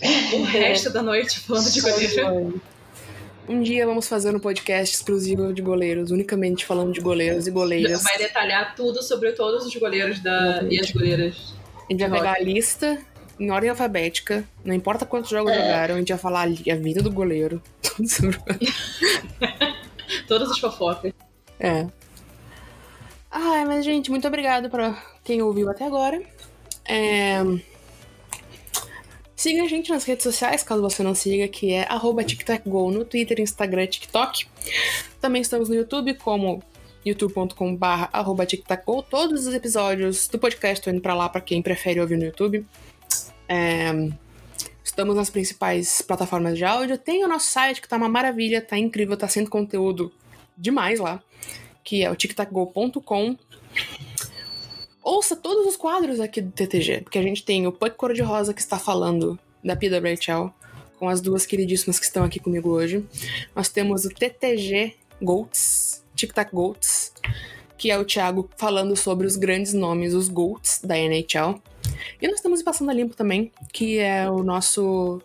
O resto da noite falando de goleiro. Um dia vamos fazer um podcast exclusivo de goleiros, unicamente falando de goleiros e goleiras. Vai detalhar tudo sobre todos os goleiros da, e as goleiras A gente vai pegar a lista em ordem alfabética, não importa quantos jogos É. jogaram, a gente vai falar a vida do goleiro. Tudo sobre Todas as fofocas. É. Ai, mas, gente, muito obrigado pra quem ouviu até agora. É... Siga a gente nas redes sociais, caso você não siga, que é TicTacGo no Twitter, Instagram, TikTok. Também estamos no YouTube como youtube.com.br TicTacGo. Todos os episódios do podcast estão indo pra lá pra quem prefere ouvir no YouTube. É... Estamos nas principais plataformas de áudio. Tem o nosso site que tá uma maravilha, tá incrível, tá sendo conteúdo demais lá, que é o tictacgo.com. Ouça todos os quadros aqui do TTG, porque a gente tem o Puck Cor-de-Rosa que está falando da PWHL, com as duas queridíssimas que estão aqui comigo hoje. Nós temos o TTG Goats, Tic Tac Goats, que é o Thiago falando sobre os grandes nomes, os Goats da NHL. E nós temos o Passando a Limpo também, que é o nosso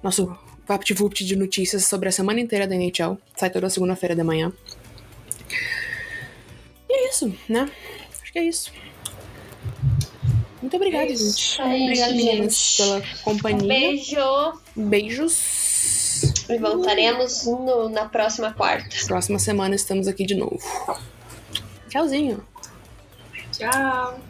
nosso VaptVupt de notícias sobre a semana inteira da NHL. Sai toda segunda-feira de manhã. E é isso, né? Acho que é isso. Muito obrigada, É gente. Obrigada, meninas, gente. pela companhia. Beijo. Beijos. E voltaremos no- na próxima quarta. Próxima semana estamos aqui de novo. Tchauzinho. Tchau.